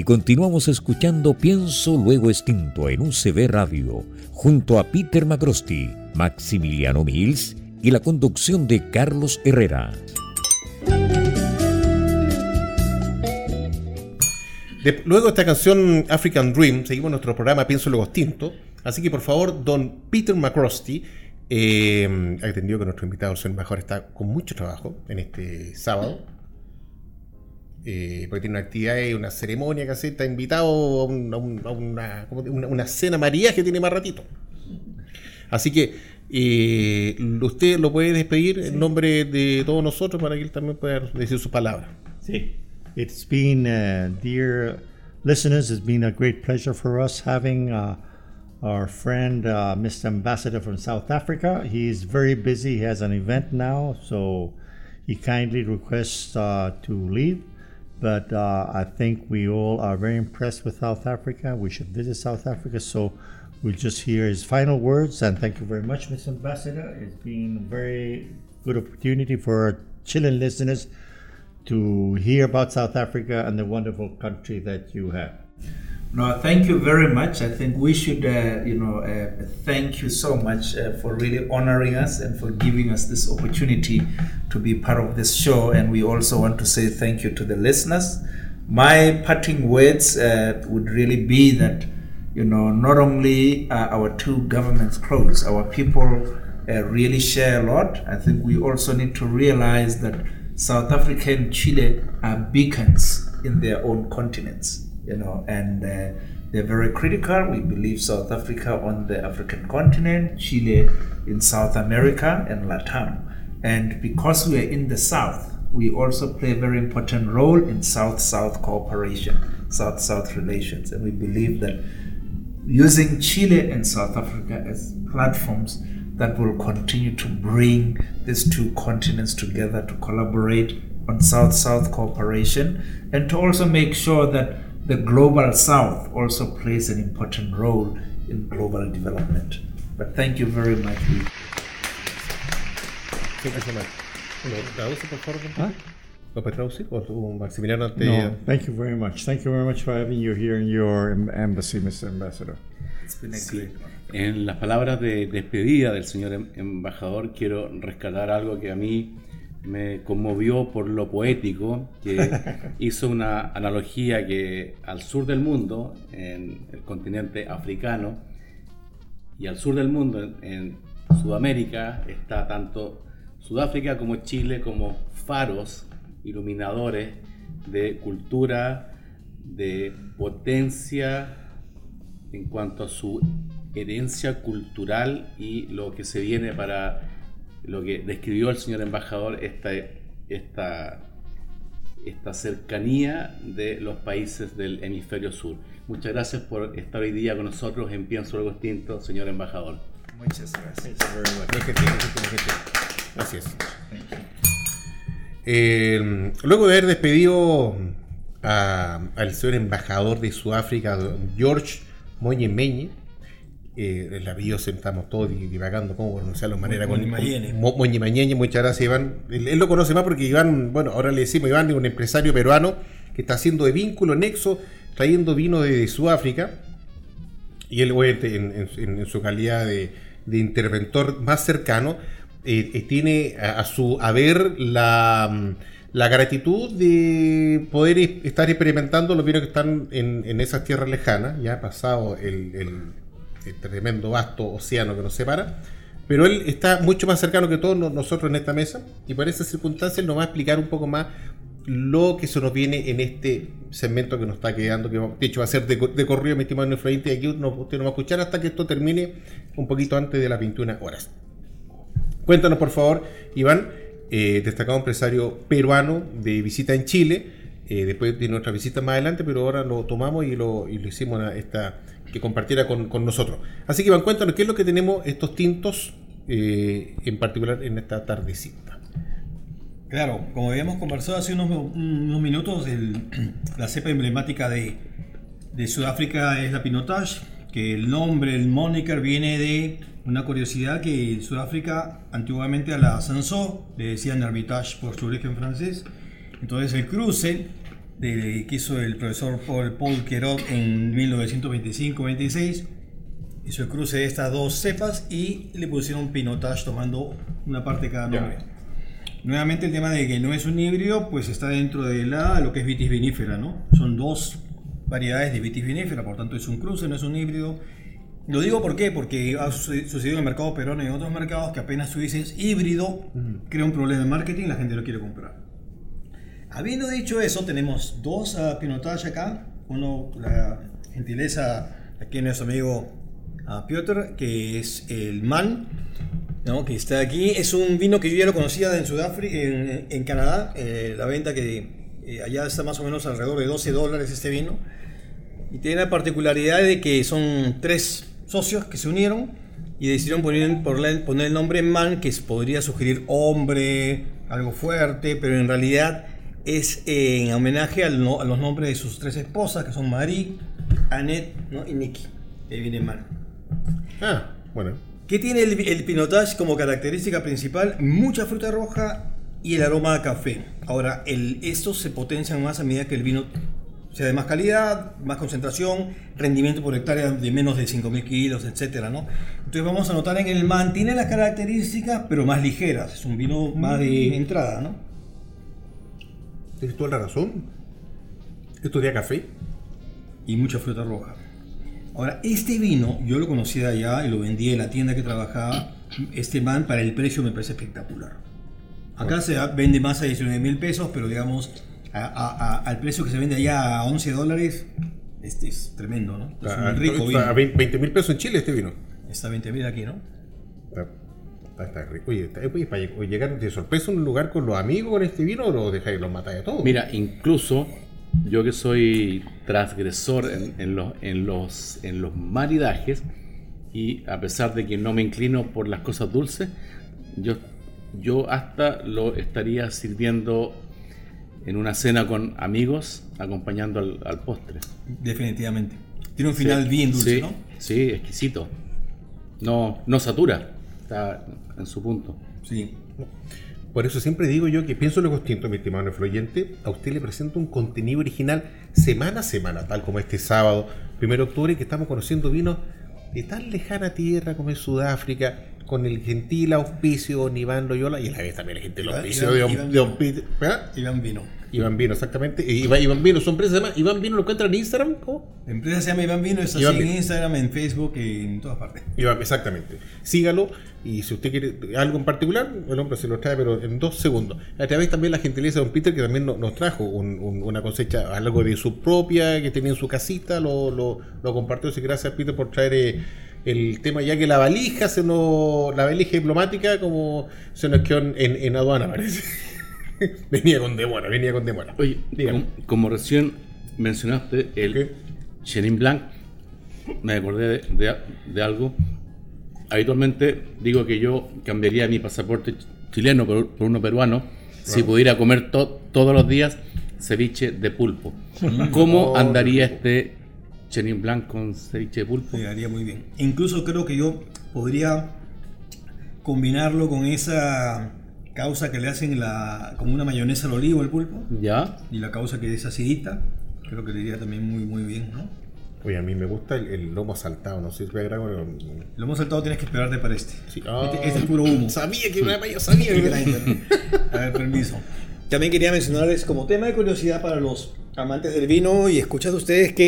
Y continuamos escuchando Pienso Luego Extinto en UCB Radio, junto a Peter Macrosti, Maximiliano Mills y la conducción de Carlos Herrera. luego de esta canción African Dream, seguimos nuestro programa Pienso Luego Extinto. Así que por favor, don Peter McCrosty, eh, ha entendido que nuestro invitado, el mejor, está con mucho trabajo en este sábado. Eh, porque tiene una actividad y una ceremonia que hace, está invitado a, una, una, cena María que tiene más ratito. Así que eh, usted lo puede despedir en nombre de todos nosotros para que él también pueda decir sus palabras. Sí. It's been, uh, dear listeners, it's been a great pleasure for us having uh, our friend, uh, Mr. Ambassador from South Africa. He's very busy. He has an event now, so he kindly requests uh, to leave. But uh, I think we all are very impressed with South Africa. We should visit South Africa. So we'll just hear his final words. And thank you very much, Mr. Ambassador. It's been a very good opportunity for our Chilean listeners to hear about South Africa and the wonderful country that you have. No, thank you very much. I think we should, uh, you know, uh, thank you so much uh, for really honoring us and for giving us this opportunity to be part of this show. And we also want to say thank you to the listeners. My parting words uh, would really be that, you know, not only are our two governments close, our people uh, really share a lot. I think we also need to realize that South Africa and Chile are beacons in their own continents you know, and uh, they're very critical. We believe South Africa on the African continent, Chile in South America, and Latam. And because we are in the South, we also play a very important role in South South cooperation, South South relations. And we believe that using Chile and South Africa as platforms that will continue to bring these two continents together to collaborate on South South cooperation and to also make sure that the global south also plays an important role in global development. But thank you very much. Thank you. ¿Ah? ¿Lo puedes traducir? ¿O tú, Maximiliano, te... No, thank you very much. Thank you very much for having you here in your embassy, Mr. Ambassador. It's been a sí. En las palabras de despedida del señor em-, embajador, quiero rescatar algo que a mí me conmovió por lo poético, que hizo una analogía que al sur del mundo, en el continente africano, y al sur del mundo, en Sudamérica, está tanto Sudáfrica como Chile como faros iluminadores de cultura, de potencia en cuanto a su herencia cultural y lo que se viene para lo que describió el señor embajador, esta, esta, esta cercanía de los países del hemisferio sur. Muchas gracias por estar hoy día con nosotros en Pienso Algo Extinto, señor embajador. Muchas gracias. Gracias. Eh, luego de haber despedido al señor embajador de Sudáfrica, George Moñe Meñe, eh, el apellido estamos todos divagando cómo pronunciarlo de manera con Moñimañeñe, muchas gracias Iván. Él, lo conoce más porque Iván, bueno, ahora le decimos Iván es un empresario peruano que está haciendo de vínculo, nexo, trayendo vino de Sudáfrica. Y él, en, en, su calidad de, interventor más cercano, eh, eh, tiene a, su haber la, la gratitud de poder estar experimentando los vinos que están en, esas tierras lejanas, ya ha pasado el el tremendo vasto océano que nos separa, pero él está mucho más cercano que todos nosotros en esta mesa y por esas circunstancias nos va a explicar un poco más lo que se nos viene en este segmento que nos está quedando, que de hecho va a ser de, corrido, mi estimado y aquí usted nos va a escuchar hasta que esto termine un poquito antes de las 21 horas. Cuéntanos, por favor, Iván, eh, destacado empresario peruano de visita en Chile, Eh, después de nuestra visita más adelante, pero ahora lo tomamos y lo, y lo hicimos a esta, que compartiera con, con nosotros. Así que Iván, cuéntanos qué es lo que tenemos estos tintos eh, en particular en esta tardecita. Claro, como habíamos conversado hace unos, unos minutos, el- la cepa emblemática de, de Sudáfrica es la Pinotage, que el nombre, el moniker viene de una curiosidad que en Sudáfrica antiguamente a la Sanso le decían Hermitage por su origen francés. Entonces el cruce de, que hizo el profesor Paul, Paul Querot en 1925-26 hizo el cruce de estas dos cepas y le pusieron Pinotage tomando una parte de cada nombre. Nuevamente el tema de que no es un híbrido, pues está dentro de la, lo que es vitis vinífera, ¿no? Son dos variedades de vitis vinífera, por tanto es un cruce, no es un híbrido. Lo digo ¿por qué? porque ha suce- sucedido en el mercado peruano y en otros mercados que apenas tú dices híbrido, crea un problema de marketing y la gente lo quiere comprar. Habiendo dicho eso, tenemos dos uh, Pinotage acá. Uno, la gentileza aquí de nuestro amigo ah, Piotr, que es el MAN, ¿no? que está aquí. Es un vino que yo ya lo conocía en Sudáfrica, en, Canadá. eh, la venta que eh, allá está más o menos alrededor de 12 dólares este vino. Y tiene la particularidad de que son tres socios que se unieron y decidieron poner, poner el nombre Man, que podría sugerir hombre, algo fuerte, pero en realidad es eh, en homenaje no- a los nombres de sus tres esposas, que son Marie, Annette ¿no? y Nikki. De Man. Ah, bueno. ¿Qué tiene el, el Pinotage como característica principal? Mucha fruta roja y el aroma a café. Ahora, el, estos se potencian más a medida que el vino sea de más calidad, más concentración, rendimiento por hectárea de menos de 5.000 kilos, etc. ¿no? Entonces vamos a notar en el man, tiene las características, pero más ligeras. Es un vino más de entrada, ¿no? Tienes toda la razón. Esto de café. y mucha fruta roja. Ahora, este vino yo lo conocía de allá y lo vendí en la tienda que trabajaba. Este man, para el precio, me parece espectacular. Acá se vende más a 19 mil pesos, pero digamos, a- a- a- al precio que se vende allá a 11 dólares, este es tremendo, ¿no? Es Ah, un rico está a vino. 20 mil pesos en Chile este vino. Está a 20 mil aquí, ¿no? Está, está- está rico. Oye, está- oye, para llegar de sorpresa a un lugar con los amigos con este vino o lo dejáis los matáis a todos. Mira, incluso yo que soy transgresor en, en los, en, los, en los maridajes, y a pesar de que no me inclino por las cosas dulces, yo, yo hasta lo estaría sirviendo en una cena con amigos, acompañando al, al postre. Definitivamente. Tiene un final Sí, bien dulce, sí, ¿no? Sí, exquisito. No, no satura, está en su punto. Sí. Por eso siempre digo yo que pienso lo distinto, mi estimado influyente. A usted le presento un contenido original semana a semana, tal como este sábado, 1 de octubre, que estamos conociendo vinos de tan lejana tierra como es Sudáfrica, con el gentil auspicio de Iván Loyola y a la vez también el gentil Iván- auspicio Iván- de, Iván de. Peter- ¿Ah? Iván Vino. Iván Vino, exactamente. Iván, Iván Vino, su empresa se llama Iván Vino, ¿lo encuentran en Instagram? ¿Cómo? La empresa se llama Iván Vino, Iván así en Vino. Instagram, en Facebook y en todas partes. Iván, exactamente. Sígalo y si usted quiere algo en particular, el hombre se lo trae, pero en dos segundos. A través también la gentileza de don Peter, que también no- nos trajo un- un- una cosecha, algo de su propia, que tenía en su casita, lo, lo, lo compartió. Así que gracias, Peter, por traer eh, el tema, ya que la valija, se nos, la valija diplomática, como se nos quedó en, en- en aduana, parece. venía con demora, venía con demora. Oye, como, como recién mencionaste el ¿Qué? Chenin Blanc, me acordé de, de- de algo. Habitualmente digo que yo cambiaría mi pasaporte ch- chileno por, por uno peruano si pudiera comer to- todos los días ceviche de pulpo. ¿Cómo Oh, andaría este Chenin Blanc con ceviche de pulpo? Me haría muy bien. Incluso creo que yo podría combinarlo con esa causa que le hacen la, como una mayonesa al olivo al pulpo ¿Ya? y la causa que es acidita. Creo que le iría también muy, muy bien, ¿no? Oye, a mí me gusta el, el lomo saltado, no sé si es verdad, pero- Lo hemos saltado, tienes que esperarte para este. Sí. Este, este es puro humo. Sabía que yo sabía que A ver, permiso. También quería mencionarles como tema de curiosidad para los amantes del vino y escuchad ustedes que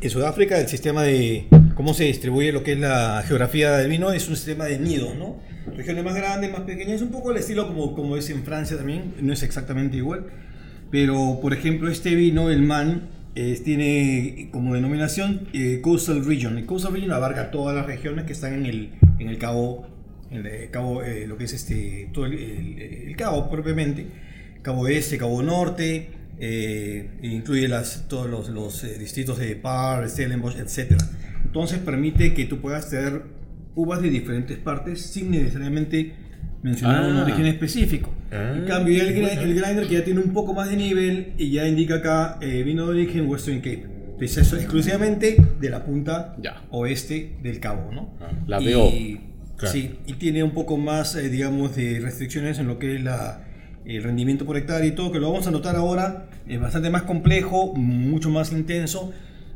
en Sudáfrica el sistema de cómo se distribuye lo que es la geografía del vino es un sistema de nidos, ¿no? Regiones más grandes, más pequeñas, un poco el estilo como, como es en Francia también, no es exactamente igual, pero por ejemplo este vino, el Man, eh, tiene como denominación eh, Coastal Region. El Coastal Region abarca todas las regiones que están en el, en el cabo el eh, cabo, eh, lo que es este, todo el, el- el cabo propiamente, cabo este, cabo norte, eh, incluye las, todos los, los eh, distritos de Par, Stellenbosch, etc. Entonces permite que tú puedas tener uvas de diferentes partes sin necesariamente mencionar un Ah. origen específico. Ah, en cambio, el, bueno. el grinder que ya tiene un poco más de nivel y ya indica acá eh, vino de origen Western Cape. Entonces eso exclusivamente de la punta Ya. oeste del cabo, ¿no? Ah, la veo. Claro. Sí, y tiene un poco más, eh, digamos, de restricciones en lo que es la, el rendimiento por hectárea y todo, que lo vamos a notar ahora, es bastante más complejo, mucho más intenso.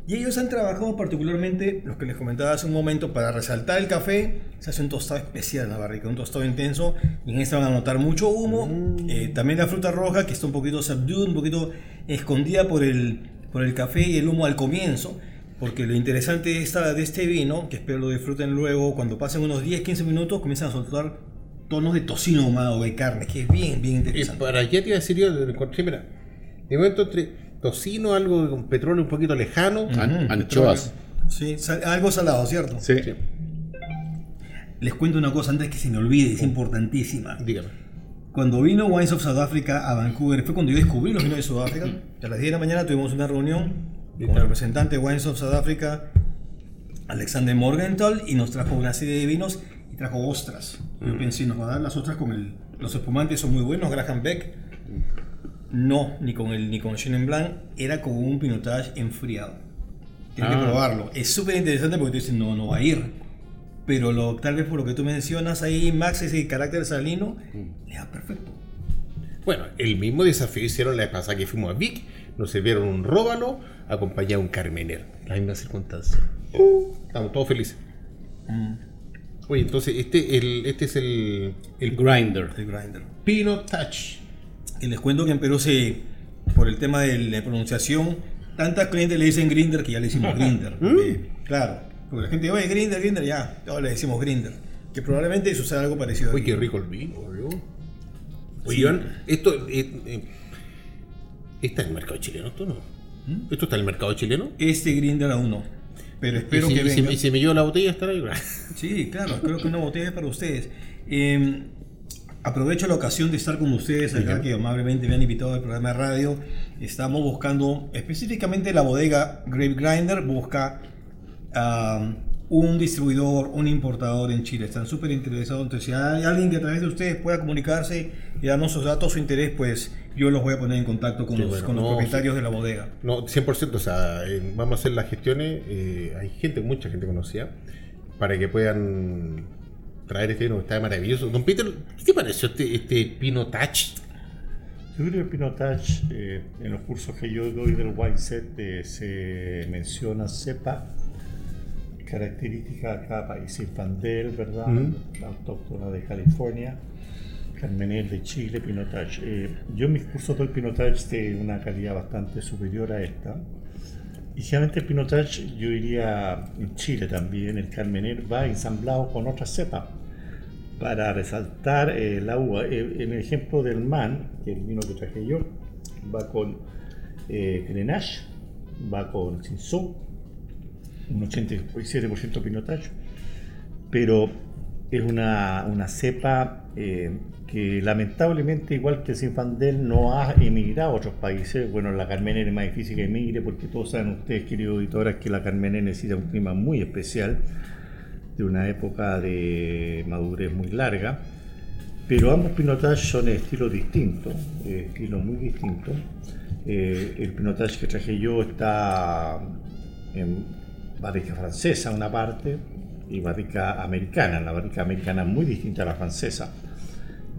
Y ellos han trabajado particularmente, los que les comentaba hace un momento, para resaltar el café, se hace un tostado especial en la barrica, un tostado intenso, y en este van a notar mucho humo, eh, también la fruta roja, que está un poquito subdued, un poquito escondida por el, por el café y el humo al comienzo, porque lo interesante de, esta, de este vino, que espero lo disfruten luego, cuando pasen unos 10-15 minutos, comienzan a soltar tonos de tocino ahumado, de carne, que es bien, bien Y interesante. para allá te iba a decir yo, mira, de momento entre tocino, algo con petróleo un poquito lejano. An- anchoas. Sí, sal- algo salado, ¿cierto? Sí. Sí, Les cuento una cosa antes que se me olvide, es importantísima. dígame. Cuando vino Wines of South Africa a Vancouver, fue cuando yo descubrí los vinos de Sudáfrica. A las 10 de la mañana tuvimos una reunión con el representante de Wines of South Africa, Alexander Morgenthal, y nos trajo una serie de vinos y trajo ostras. Yo pensé, nos va a dar las ostras con el... Los espumantes son muy buenos, Graham Beck. No, ni con el ni con el Chenin Blanc, era con un pinotage enfriado. Tienes que Ah. probarlo. Es súper interesante porque tú dices, no, no va a ir. Pero lo, tal vez por lo que tú mencionas ahí, Max, ese carácter salino, le da perfecto. Bueno, el mismo desafío hicieron la vez pasada que fuimos a Vic, nos sirvieron un róbalo acompañado de un carmener. La misma circunstancia. Estamos todos felices. Oye, entonces este, el, este es el, el Grinder. El grinder. Pinot Touch. Y les cuento que en Perú se, por el tema de la pronunciación, tantas clientes le dicen grinder que ya le decimos grinder. porque, claro, porque la gente, oye, grinder, grinder, ya, ahora le decimos grinder. Que probablemente suceda algo parecido. Uy, qué rico el vino, ¿no? Oye, Sí. Iván, esto eh, eh, está en el mercado chileno, ¿esto no? ¿Esto está en el mercado chileno? Este grinder aún no. Pero espero y si, que y si- venga. y si me llevo la botella, estará ahí. Sí, claro, creo que una botella es para ustedes. Eh, aprovecho la ocasión de estar con ustedes acá, que amablemente me han invitado al programa de radio. Estamos buscando, específicamente la bodega Grape Grinder busca un distribuidor, un importador en Chile. Están súper interesados. Entonces, si hay alguien que a través de ustedes pueda comunicarse y darnos sus datos, su interés, pues yo los voy a poner en contacto con los, bueno, con los no, propietarios de la bodega. No, 100%, o sea, eh, vamos a hacer las gestiones, eh, hay gente, mucha gente conocida, para que puedan traer este vino está maravilloso. Don Peter, ¿qué te pareció este, este Touch? Yo creo que el Pinotage, eh, en los cursos que yo doy del Set, eh, se menciona cepa, características de cada país. Zinfandel, ¿verdad? La autóctona de California, Carmenel de Chile, Pinotage. Eh, yo en mis cursos doy Pinotage de una calidad bastante superior a esta. Y generalmente el Pinotage, yo diría en Chile también, el Carmenel va ensamblado con otras cepas para resaltar eh, la uva. Eh, en el ejemplo del Man, que es el vino que traje yo, va con eh, Grenache, va con Cinsault, un 87% Pinotage, pero es una, una cepa eh, que lamentablemente, igual que el Zinfandel, no ha emigrado a otros países. Bueno, la Carmener es más difícil que emigre porque todos saben ustedes, queridos auditores, que la Carmener necesita un clima muy especial de una época de madurez muy larga, pero ambos pinotages son estilos distintos, eh, estilos muy distintos. Eh, el pinotage que traje yo está en barrica francesa una parte y barrica americana. La barrica americana es muy distinta a la francesa.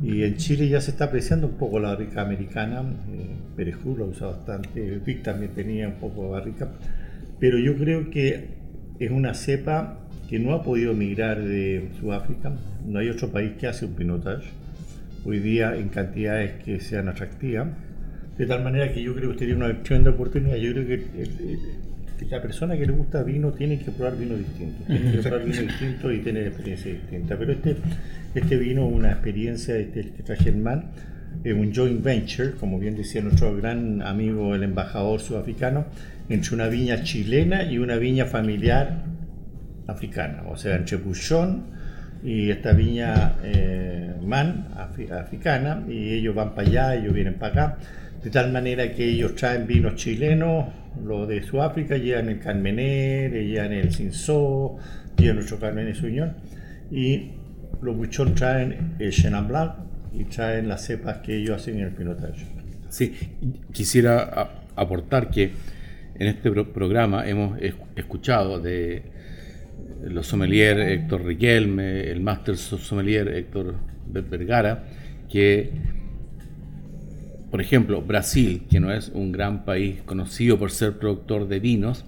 Y en Chile ya se está apreciando un poco la barrica americana. Eh, Perejú usa bastante. Vic también tenía un poco de barrica. Pero yo creo que es una cepa que no ha podido migrar de Sudáfrica. No hay otro país que hace un pinotage hoy día en cantidades que sean atractivas. De tal manera que yo creo que usted tiene una tremenda oportunidad. Yo creo que el- el- que la persona que le gusta vino tiene que probar vino distinto. Tiene que probar vino distinto y tener experiencia distinta. Pero este, este vino una experiencia, este, este traje en man, es un joint venture, como bien decía nuestro gran amigo el embajador sudafricano, entre una viña chilena y una viña familiar africana, o sea, entre Bouchon y esta viña eh, Man afri- africana, y ellos van para allá, ellos vienen para acá, De tal manera que ellos traen vinos chilenos, los de Sudáfrica, llevan el Carmener, llevan el Cinzó, llevan nuestro Carmener Suñón, y los Buchón traen el Chenin Blanc y traen las cepas que ellos hacen en el pinotage. Sí, quisiera aportar que en este programa hemos escuchado de los sommelier Héctor Riquelme, el máster sommelier Héctor Vergara, que por ejemplo, Brasil, que no es un gran país conocido por ser productor de vinos,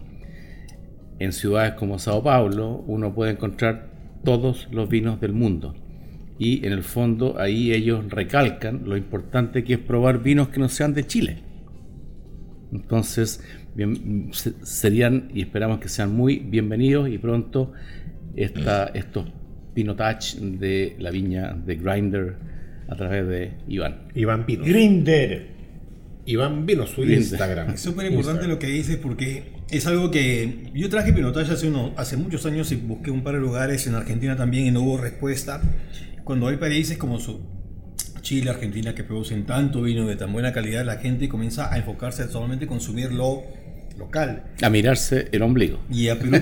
en ciudades como Sao Paulo uno puede encontrar todos los vinos del mundo. Y en el fondo ahí ellos recalcan lo importante que es probar vinos que no sean de Chile. Entonces, serían y esperamos que sean muy bienvenidos y pronto esta, estos pinotage de la viña de Grinder a través de Iván. Iván Pino. Grinder. Iván Vino, su Instagram. Es súper importante lo que dices porque es algo que yo traje pinotage hace, uno, hace muchos años y busqué un par de lugares en Argentina también y no hubo respuesta. Cuando hay países como su, Chile, Argentina que producen tanto vino de tan buena calidad, la gente comienza a enfocarse solamente en consumirlo local. A mirarse el ombligo. Y a Perú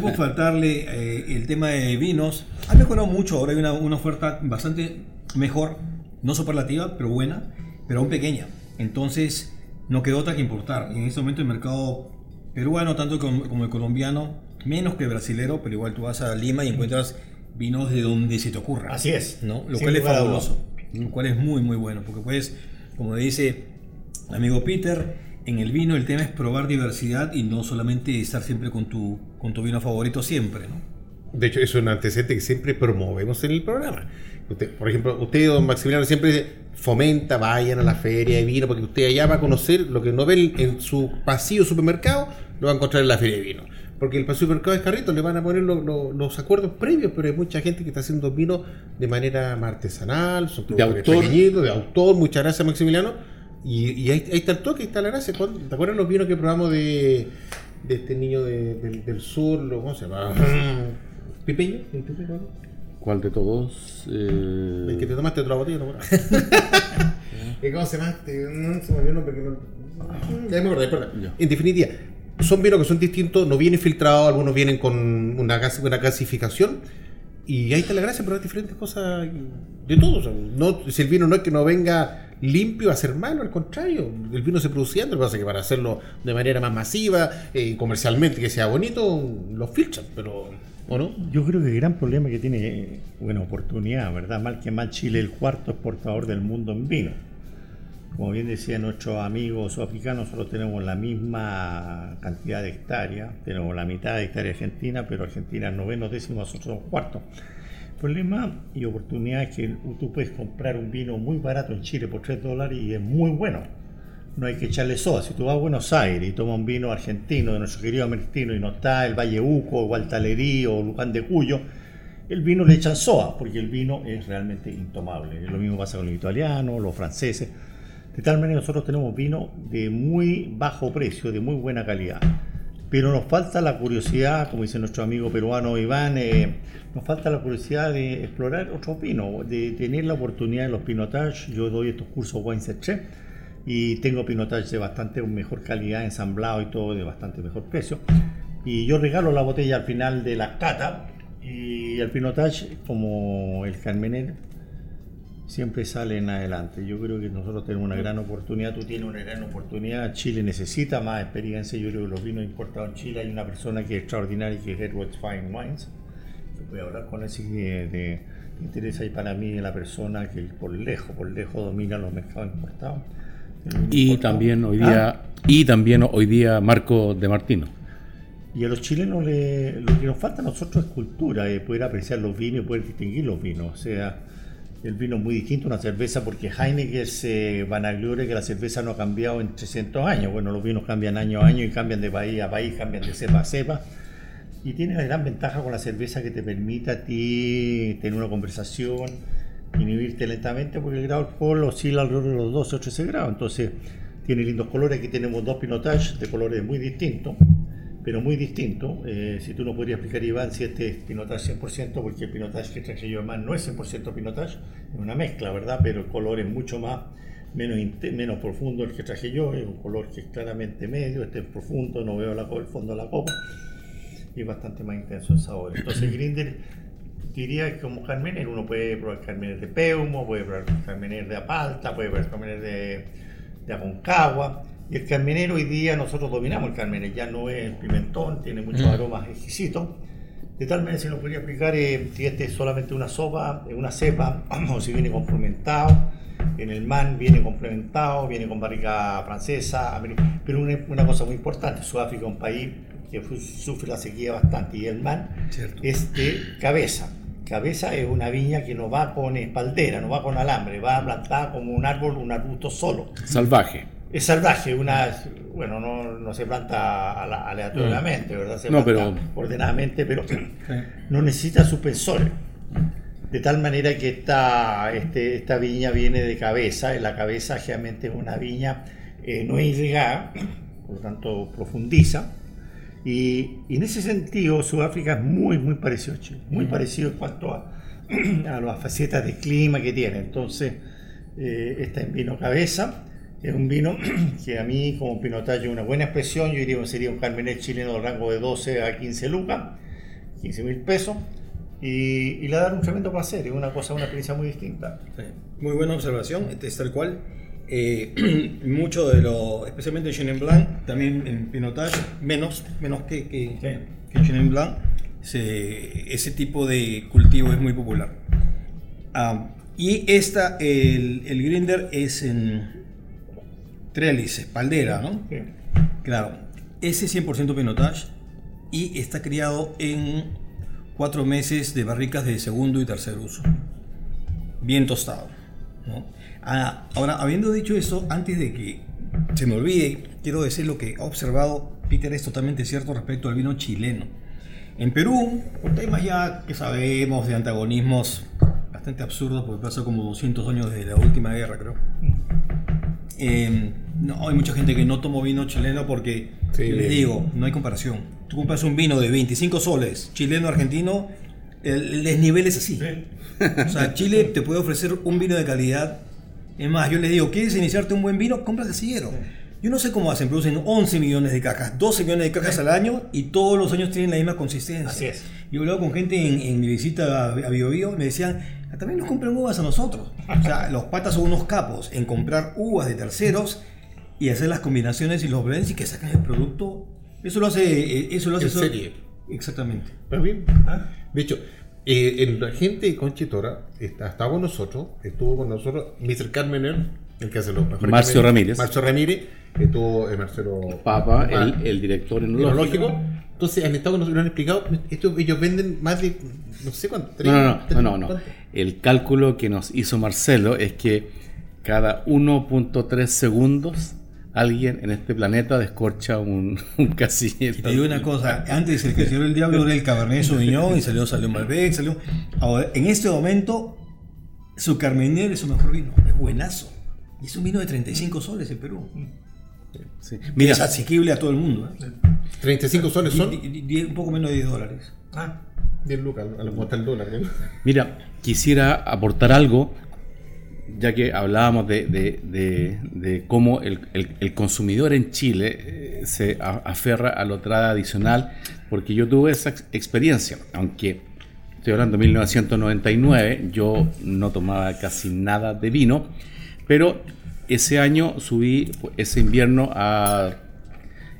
por, faltarle eh, el tema de vinos, ha mejorado mucho, ahora hay una, una oferta bastante mejor, no superlativa, pero buena, pero aún pequeña. Entonces, no quedó otra que importar. en este momento el mercado peruano, tanto como, el colombiano, menos que el brasilero, pero igual tú vas a Lima y encuentras vinos de donde se te ocurra. Así es. ¿no? Lo cual es fabuloso. Lo cual es muy, muy bueno. Porque puedes, como dice amigo Peter, en el vino el tema es probar diversidad y no solamente estar siempre con tu, con tu vino favorito siempre. ¿no? De hecho, eso es un antecedente que siempre promovemos en el programa. por ejemplo, usted, don Maximiliano, siempre fomenta, vayan a la feria de vino, porque usted allá va a conocer lo que no ve en su pasillo supermercado, lo va a encontrar en la feria de vino. Porque el pasillo supermercado es carrito, le van a poner los acuerdos previos, pero hay mucha gente que está haciendo vino de manera más artesanal, son de autor. de autor. Muchas gracias, Maximiliano. Y, ahí, está el toque, ahí está la gracia. ¿Te acuerdas los vinos que probamos de, este niño del sur? ¿Cómo se llama? ¿Pipeño? ¿Cuál de todos? Eh... El que te tomaste otra botella, ¿no? ¿Cómo se llama? No se me olvidó el nombre. Ya me acordé, En definitiva, son vinos que son distintos, no vienen filtrados, algunos vienen con una, una clasificación. Y ahí está la gracia, pero hay diferentes cosas de todos. No, si el vino no es que no venga limpio a ser malo, al contrario, el vino se produciendo, lo que pasa es que para hacerlo de manera más masiva, eh, comercialmente, que sea bonito, lo filtran, pero yo creo que el gran problema que tiene, bueno, oportunidad, ¿verdad? Mal que mal, Chile el cuarto exportador del mundo en vino. Como bien decía nuestro amigo sudafricano, solo tenemos la misma cantidad de hectáreas, tenemos la mitad de hectáreas Argentina, pero Argentina es noveno, décimo, nosotros somos cuarto. problema y oportunidad es que tú puedes comprar un vino muy barato en Chile por 3 dólares y es muy bueno no hay que echarle soda. Si tú vas a Buenos Aires y tomas un vino argentino de nuestro querido americano y no está el Valle Uco, Gualtalerí o Luján de Cuyo, el vino le echan soda porque el vino es realmente intomable. Lo mismo pasa con los italianos, los franceses. De tal manera nosotros tenemos vino de muy bajo precio, de muy buena calidad. Pero nos falta la curiosidad, como dice nuestro amigo peruano Iván, eh, nos falta la curiosidad de explorar otros vinos, de tener la oportunidad de los pinotages. Yo doy estos cursos Wine y tengo pinotage de bastante mejor calidad, ensamblado y todo de bastante mejor precio. Y yo regalo la botella al final de la cata y el pinotage, como el Carmener, siempre sale en adelante. Yo creo que nosotros tenemos una gran oportunidad, tú tienes una gran oportunidad, Chile necesita más experiencia, yo creo que los vinos importados en Chile hay una persona que es extraordinaria que es Edward Fine Wines, voy a hablar con él si de, interesa y para mí la persona que por lejos, por lejos domina los mercados importados y también hoy día ah. y también hoy día Marco de Martino. Y a los chilenos lo que nos falta a nosotros es cultura, de poder apreciar los vinos y poder distinguir los vinos. O sea, el vino es muy distinto una cerveza porque Heineken se vanagloria que la cerveza no ha cambiado en 300 años. Bueno, los vinos cambian año a año y cambian de país a país, cambian de cepa a cepa. Y tiene la gran ventaja con la cerveza que te permite a ti tener una conversación, inhibirte lentamente porque el grado de alcohol oscila alrededor de los 12 o 13 grados. Entonces, tiene lindos colores. Aquí tenemos dos pinotage de colores muy distintos, pero muy distintos. Eh, si tú no podrías explicar, Iván, si este es pinotage 100%, porque el pinotage que traje yo más no es 100% pinotage, es una mezcla, ¿verdad? Pero el color es mucho más menos, menos profundo el que traje yo, es un color que es claramente medio, este es profundo, no veo la, el fondo de la copa y es bastante más intenso el sabor. Entonces Grinder diría que como Carmener, uno puede probar Carmener de Peumo, puede probar Carmener de Apalta, puede probar Carmener de, de Aconcagua. Y el Carmener hoy día nosotros dominamos el Carmener, ya no es pimentón, tiene muchos mm. aromas exquisitos. De tal manera se nos podría explicar eh, si este es solamente una sopa, una cepa, o si viene complementado. En el MAN viene complementado, viene con barrica francesa, pero una, una cosa muy importante, Sudáfrica es un país que sufre la sequía bastante y el MAN es de cabeza cabeza es una viña que no va con espaldera, no va con alambre, va plantada como un árbol, un arbusto solo. Salvaje. Es salvaje, una, bueno, no, no se planta aleatoriamente, ¿verdad? Se no, pero... ordenadamente, pero no necesita suspensores. De tal manera que esta, este, esta viña viene de cabeza, y la cabeza generalmente es una viña eh, no irrigada, por lo tanto profundiza, y, en ese sentido, Sudáfrica es muy, muy parecido a Chile, muy parecido en cuanto a, a las facetas de clima que tiene. Entonces, eh, está en vino cabeza, es un vino que a mí, como pinotaje, una buena expresión. Yo diría que sería un Carmenet chileno de rango de 12 a 15 lucas, 15 mil pesos. Y, y, le da un tremendo placer, es una cosa, una experiencia muy distinta. Muy buena observación, este es tal cual. Eh, mucho de lo, especialmente en Chenin Blanc, también en Pinotage, menos, menos que, que, en Chenin Blanc, ese tipo de cultivo es muy popular. Ah, y esta, el, el, grinder es en trellis, espaldera, ¿no? Claro, ese 100% Pinotage y está criado en cuatro meses de barricas de segundo y tercer uso. Bien tostado, ¿no? Ah, ahora, habiendo dicho eso, antes de que se me olvide, quiero decir lo que ha observado Peter es totalmente cierto respecto al vino chileno. En Perú, un tema ya que sabemos de antagonismos bastante absurdos, porque pasó como 200 años desde la última guerra, creo. Em, no, hay mucha gente que no tomó vino chileno porque, les digo, no hay comparación. Tú compras un vino de 25 soles, chileno-argentino, el, desnivel es así. O sea, Chile te puede ofrecer un vino de calidad es más, yo les digo, ¿quieres iniciarte un buen vino? Compra de sillero. Yo no sé cómo hacen, producen 11 millones de cajas, 12 millones de cajas al año y todos los años tienen la misma consistencia. Así es. Yo he hablado con gente en, mi visita a, Bio, y me decían, ah, también nos compran uvas a nosotros. O sea, los patas son unos capos en comprar uvas de terceros y hacer las combinaciones y los blends y que sacan el producto. Eso lo hace. Eh, eso lo hace. En serie. Exactamente. Pero bien. Ah. De hecho, eh, el agente de Conchitora está, estaba con nosotros, estuvo con nosotros Mr. Carmener, el que hace los mejores. Marcio Ramírez. Marcio Ramírez, estuvo eh, Marcelo Papa, el, el, director enológico. Entonces han estado con nosotros, nos han explicado, esto, ellos venden más de, no sé cuánto. no, no, no, no, no. El cálculo que nos hizo Marcelo es que cada 1.3 segundos alguien en este planeta descorcha un, un casillero. Y te digo una cosa, antes el casillero del diablo era el Cabernet Sauvignon y salió, salió Malbec, salió... Ahora, en este momento, su Carmener es su mejor vino, es buenazo. Y es un vino de 35 soles en Perú. Mira, es asequible a todo el mundo. 35 ¿eh? soles son... un poco menos de 10 dólares. Ah, 10 lucas, a lo el dólar. Mira, quisiera aportar algo ya que hablábamos de, cómo el, consumidor en Chile eh, se aferra a lo tradicional, porque yo tuve esa experiencia, aunque estoy hablando de 1999, yo no tomaba casi nada de vino, pero ese año subí pues, ese invierno a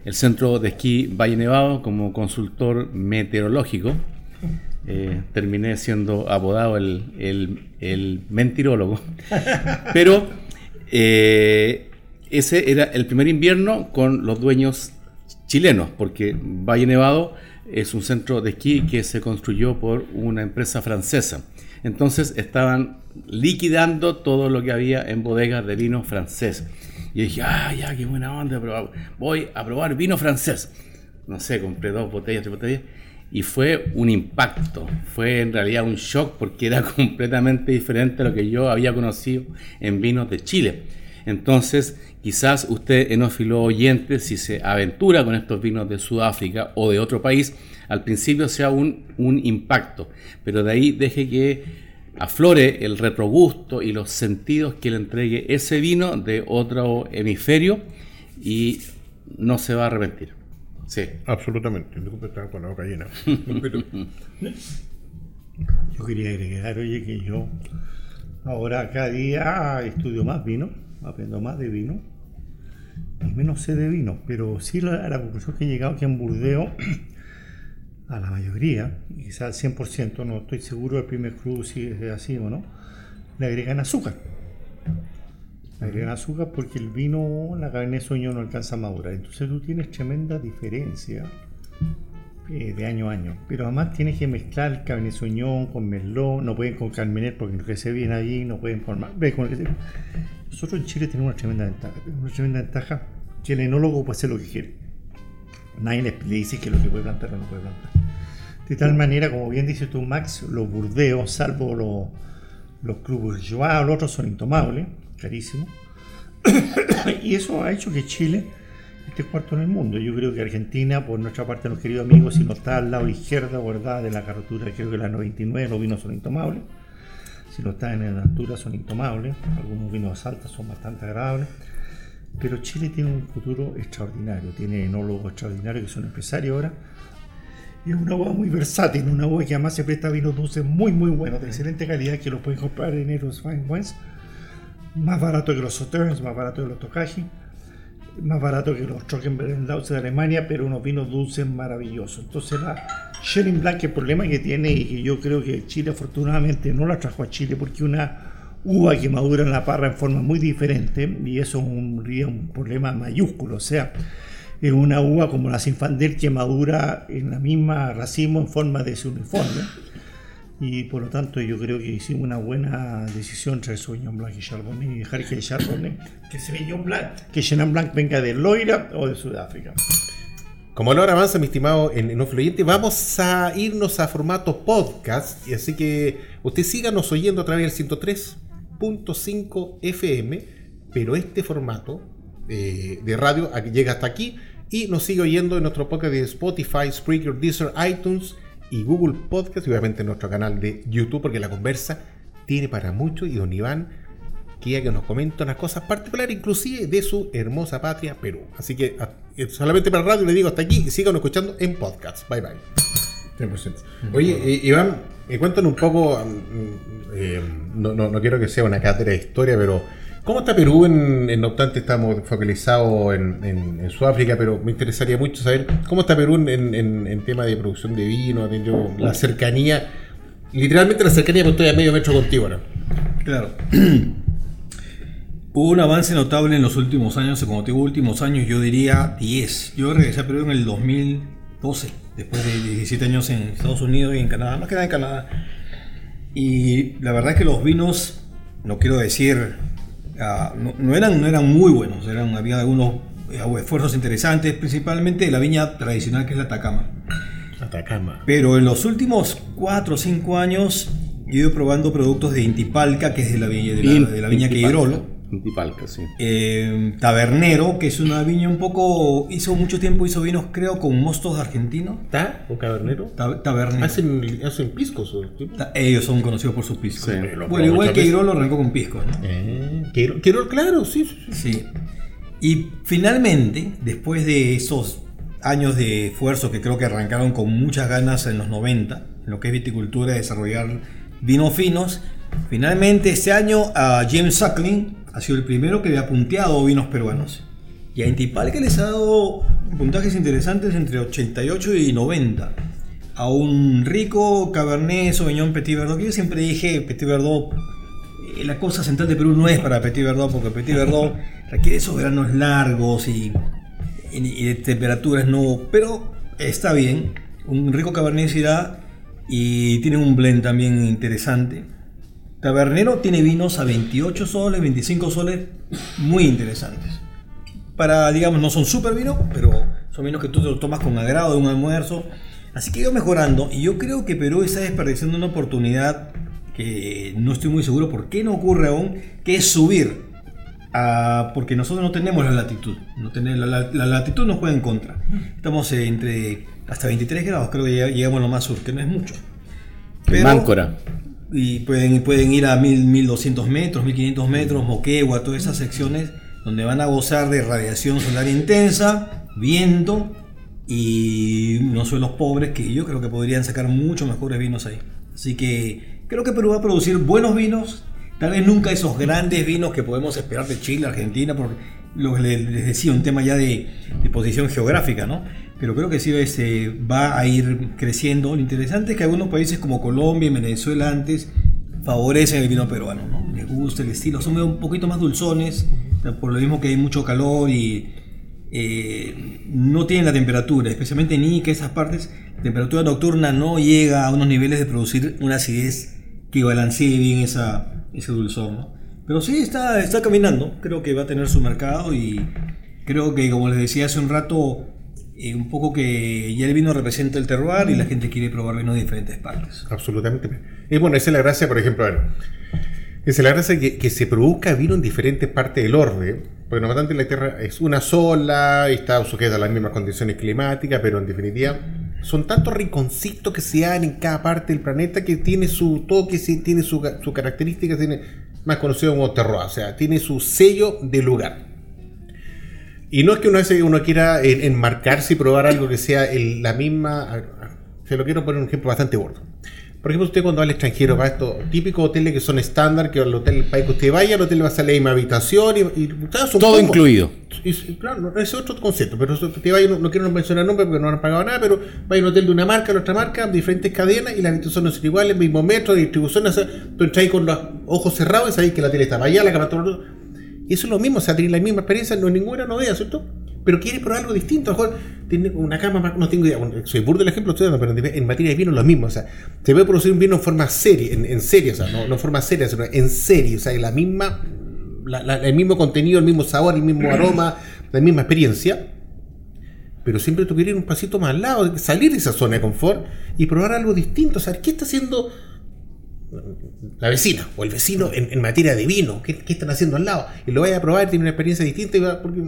el centro de esquí Valle Nevado como consultor meteorológico eh, terminé siendo apodado el, mentirólogo. Pero eh, ese era el primer invierno con los dueños chilenos, porque Valle Nevado es un centro de esquí que se construyó por una empresa francesa. Entonces estaban liquidando todo lo que había en bodegas de vino francés. Y dije, ah, ya, qué buena onda, voy a probar vino francés. No sé, compré dos botellas, tres botellas y fue un impacto, fue en realidad un shock porque era completamente diferente a lo que yo había conocido en vinos de Chile. Entonces, quizás usted, enófilo oyente, si se aventura con estos vinos de Sudáfrica o de otro país, al principio sea un, un impacto, pero de ahí deje que aflore el retrogusto y los sentidos que le entregue ese vino de otro hemisferio y no se va a arrepentir. Sí. Absolutamente. Disculpe, estaba con la boca llena. Pero- Yo quería agregar, oye, que yo ahora cada día estudio más vino, aprendo más de vino y menos sé de vino, pero sí la, la conclusión que he llegado que en Burdeos, a la mayoría, quizás al 100%, no estoy seguro del primer cruz si es así o no, le agregan azúcar. Agregan azúcar porque el vino, la carne sueño no alcanza a madurar. Entonces tú tienes tremenda diferencia eh, de año a año. Pero además tienes que mezclar Cabernet Sauvignon con Merlot, no pueden con Carmener porque no crece bien allí, no pueden con el que se- Nosotros en Chile tenemos una tremenda ventaja. Una tremenda ventaja que el enólogo puede hacer lo que quiere. Nadie le le dice que lo que puede plantar o no puede plantar. De tal manera, como bien dices tú, Max, los burdeos, salvo los, los Cru Bourgeois, los otros son intomables, carísimos. y eso ha hecho que Chile esté cuarto en el mundo. Yo creo que Argentina, por nuestra parte, los queridos amigos, si no está al lado izquierdo, ¿verdad? De la carrotura, creo que la 99, los vinos son intomables. Si no está en la altura, son intomables. Algunos vinos altos son bastante agradables. Pero Chile tiene un futuro extraordinario. Tiene enólogos extraordinarios que son empresarios ahora. Y es una uva muy versátil, una uva que además se presta a vinos dulces muy, muy buenos, de excelente calidad, que los pueden comprar en Eros Fine Wines. Más barato que los Sauternes, más barato que los Tokaji, más barato que los Trockenberg de Alemania, pero unos vinos dulces maravillosos. Entonces la Chenin Blanc, el problema que tiene, y que yo creo que Chile afortunadamente no la trajo a Chile, porque una uva que madura en la parra en forma muy diferente, y eso es un, un problema mayúsculo, o sea, es una uva como la Sinfandel que madura en la misma racimo en forma de su uniforme. Y por lo tanto yo creo que hicimos una buena decisión entre Sauvignon Blanc y Chardonnay y dejar que Chardonnay, que Sauvignon Blanc, que Chenin Blanc venga de Loira o de Sudáfrica. Como la hora avanza, mi estimado en, en Influyente, vamos a irnos a formato podcast. Y así que usted síganos oyendo a través del 103.5 FM. Pero este formato eh, de radio llega hasta aquí. Y nos sigue oyendo en nuestro podcast de Spotify, Spreaker, Deezer, iTunes y Google Podcast. Y obviamente en nuestro canal de YouTube, porque la conversa tiene para mucho. Y don Iván quiere que nos comenta unas cosas particulares, inclusive de su hermosa patria, Perú. Así que a- eh, solamente para radio le digo hasta aquí y sigan escuchando en podcast. Bye bye. 100%. Oye, eh, Iván, eh, cuéntanos un poco, mm, eh, no, no- no quiero que sea una cátedra de historia, pero ¿cómo está Perú? En, no obstante, estamos focalizados en, en- Sudáfrica, pero me interesaría mucho saber cómo está Perú en, tema de producción de vino, la cercanía, literalmente la cercanía, porque estoy a medio metro contigo. Claro. Hubo un avance notable en los últimos años, como te digo últimos años, yo diría 10. Yo regresé a Perú en el 2012, después de 17 años en Estados Unidos y en Canadá, más que nada en Canadá. Y la verdad es que los vinos, no quiero decir, ah, no, no eran, no eran muy buenos, eran, había algunos eh, esfuerzos interesantes, principalmente de la viña tradicional que es la Atacama. Atacama. Pero en los últimos 4 o 5 años he ido probando productos de Intipalca, que es de la viña, de la, de la viña Queirolo. Sí. Eh, Tabernero, que es una viña un poco. Hizo mucho tiempo, hizo vinos, creo, con mostos argentinos. ¿O Cabernero? Ta- Tabernero. Hacen, hacen piscos. Ellos son conocidos por sus piscos. Sí. Lo Bueno, igual que veces. Queirolo arrancó con piscos. ¿no? Eh, quiero, quiero, claro, sí, sí, sí. Sí. Y finalmente, después de esos años de esfuerzo que creo que arrancaron con muchas ganas en los 90, en lo que es viticultura, desarrollar vinos finos, finalmente este año a James Suckling ha sido el primero que le ha punteado vinos peruanos. Y a Intipalca les ha dado puntajes interesantes entre 88 y 90. A un rico Cabernet Sauvignon Petit Verdot, que yo siempre dije Petit Verdot eh, la cosa central de Perú no es para Petit Verdot, porque Petit Verdot requiere esos veranos largos y, y- y de temperaturas no. Pero está bien. Un rico Cabernet Syrah y tiene un blend también interesante. Tabernero tiene vinos a 28 soles, 25 soles, muy interesantes. Para, digamos, no son super vinos, pero son vinos que tú te los tomas con agrado de un almuerzo. Así que ido mejorando y yo creo que Perú está desperdiciando una oportunidad que no estoy muy seguro por qué no ocurre aún, que es subir. a- porque nosotros no tenemos la latitud. No tener, la, la- la latitud nos juega en contra. Estamos entre hasta 23 grados, creo que llegamos a lo más sur, que no es mucho. En Máncora. Y pueden, pueden ir a 1000, 1200 metros, 1500 metros, Moquegua, todas esas secciones donde van a gozar de radiación solar intensa, viento y unos suelos pobres que yo creo que podrían sacar mucho mejores vinos ahí. Así que creo que Perú va a producir buenos vinos, tal vez nunca esos grandes vinos que podemos esperar de Chile, Argentina, por lo que les decía, un tema ya de, de posición geográfica, ¿no? Pero creo que sí este, va a ir creciendo. Lo interesante es que algunos países como Colombia y Venezuela antes favorecen el vino peruano, ¿no? Les gusta el estilo, son un poquito más dulzones, por lo mismo que hay mucho calor y eh, no tienen la temperatura, especialmente en Ica, esas partes, la temperatura nocturna no llega a unos niveles de producir una acidez que balancee bien esa, ese dulzor, ¿no? Pero sí, está, está caminando, creo que va a tener su mercado y creo que, como les decía hace un rato, eh, un poco que ya el vino representa el terroir y la gente quiere probar vino de diferentes partes. Absolutamente. Y bueno, esa es la gracia, por ejemplo, esa es la gracia que, que se produzca vino en diferentes partes del orden, porque normalmente la Tierra es una sola está sujeta a las mismas condiciones climáticas, pero en definitiva son tantos rinconcitos que se dan en cada parte del planeta que tiene su toque, tiene su, su característica, tiene más conocido como terroir, o sea, tiene su sello de lugar. Y no es que uno, uno quiera enmarcarse y probar algo que sea la misma. Se lo quiero poner un ejemplo bastante gordo. Por ejemplo, usted cuando va al extranjero va a estos típicos hoteles que son estándar, que al hotel, el país que usted vaya, el hotel va a salir la misma habitación y, todo incluido. Y, claro, ese es otro concepto, pero usted vaya, no, quiero mencionar nombre porque no han pagado nada, pero va a un hotel de una marca, de otra marca, diferentes cadenas y las habitaciones no son iguales, mismo metro, distribución, o sea, tú entras ahí con los ojos cerrados y sabéis que la tele está allá, la cama y eso es lo mismo, o sea, tiene la misma experiencia, no es ninguna novedad, ¿cierto? Pero quiere probar algo distinto, a lo mejor tiene una cama más, no tengo idea, soy burdo el ejemplo, estoy pero en materia de vino es lo mismo, o sea, se puede producir un vino en forma seria, en, serie, o sea, no, en forma seria, sino en serie, o sea, la misma, el mismo contenido, el mismo sabor, el mismo aroma, la misma experiencia, pero siempre tú quieres ir un pasito más al lado, salir de esa zona de confort y probar algo distinto, o sea, ¿qué está haciendo? La vecina o el vecino en, materia de vino, ¿qué, están haciendo al lado? Y lo vaya a probar, tiene una experiencia distinta, y va, porque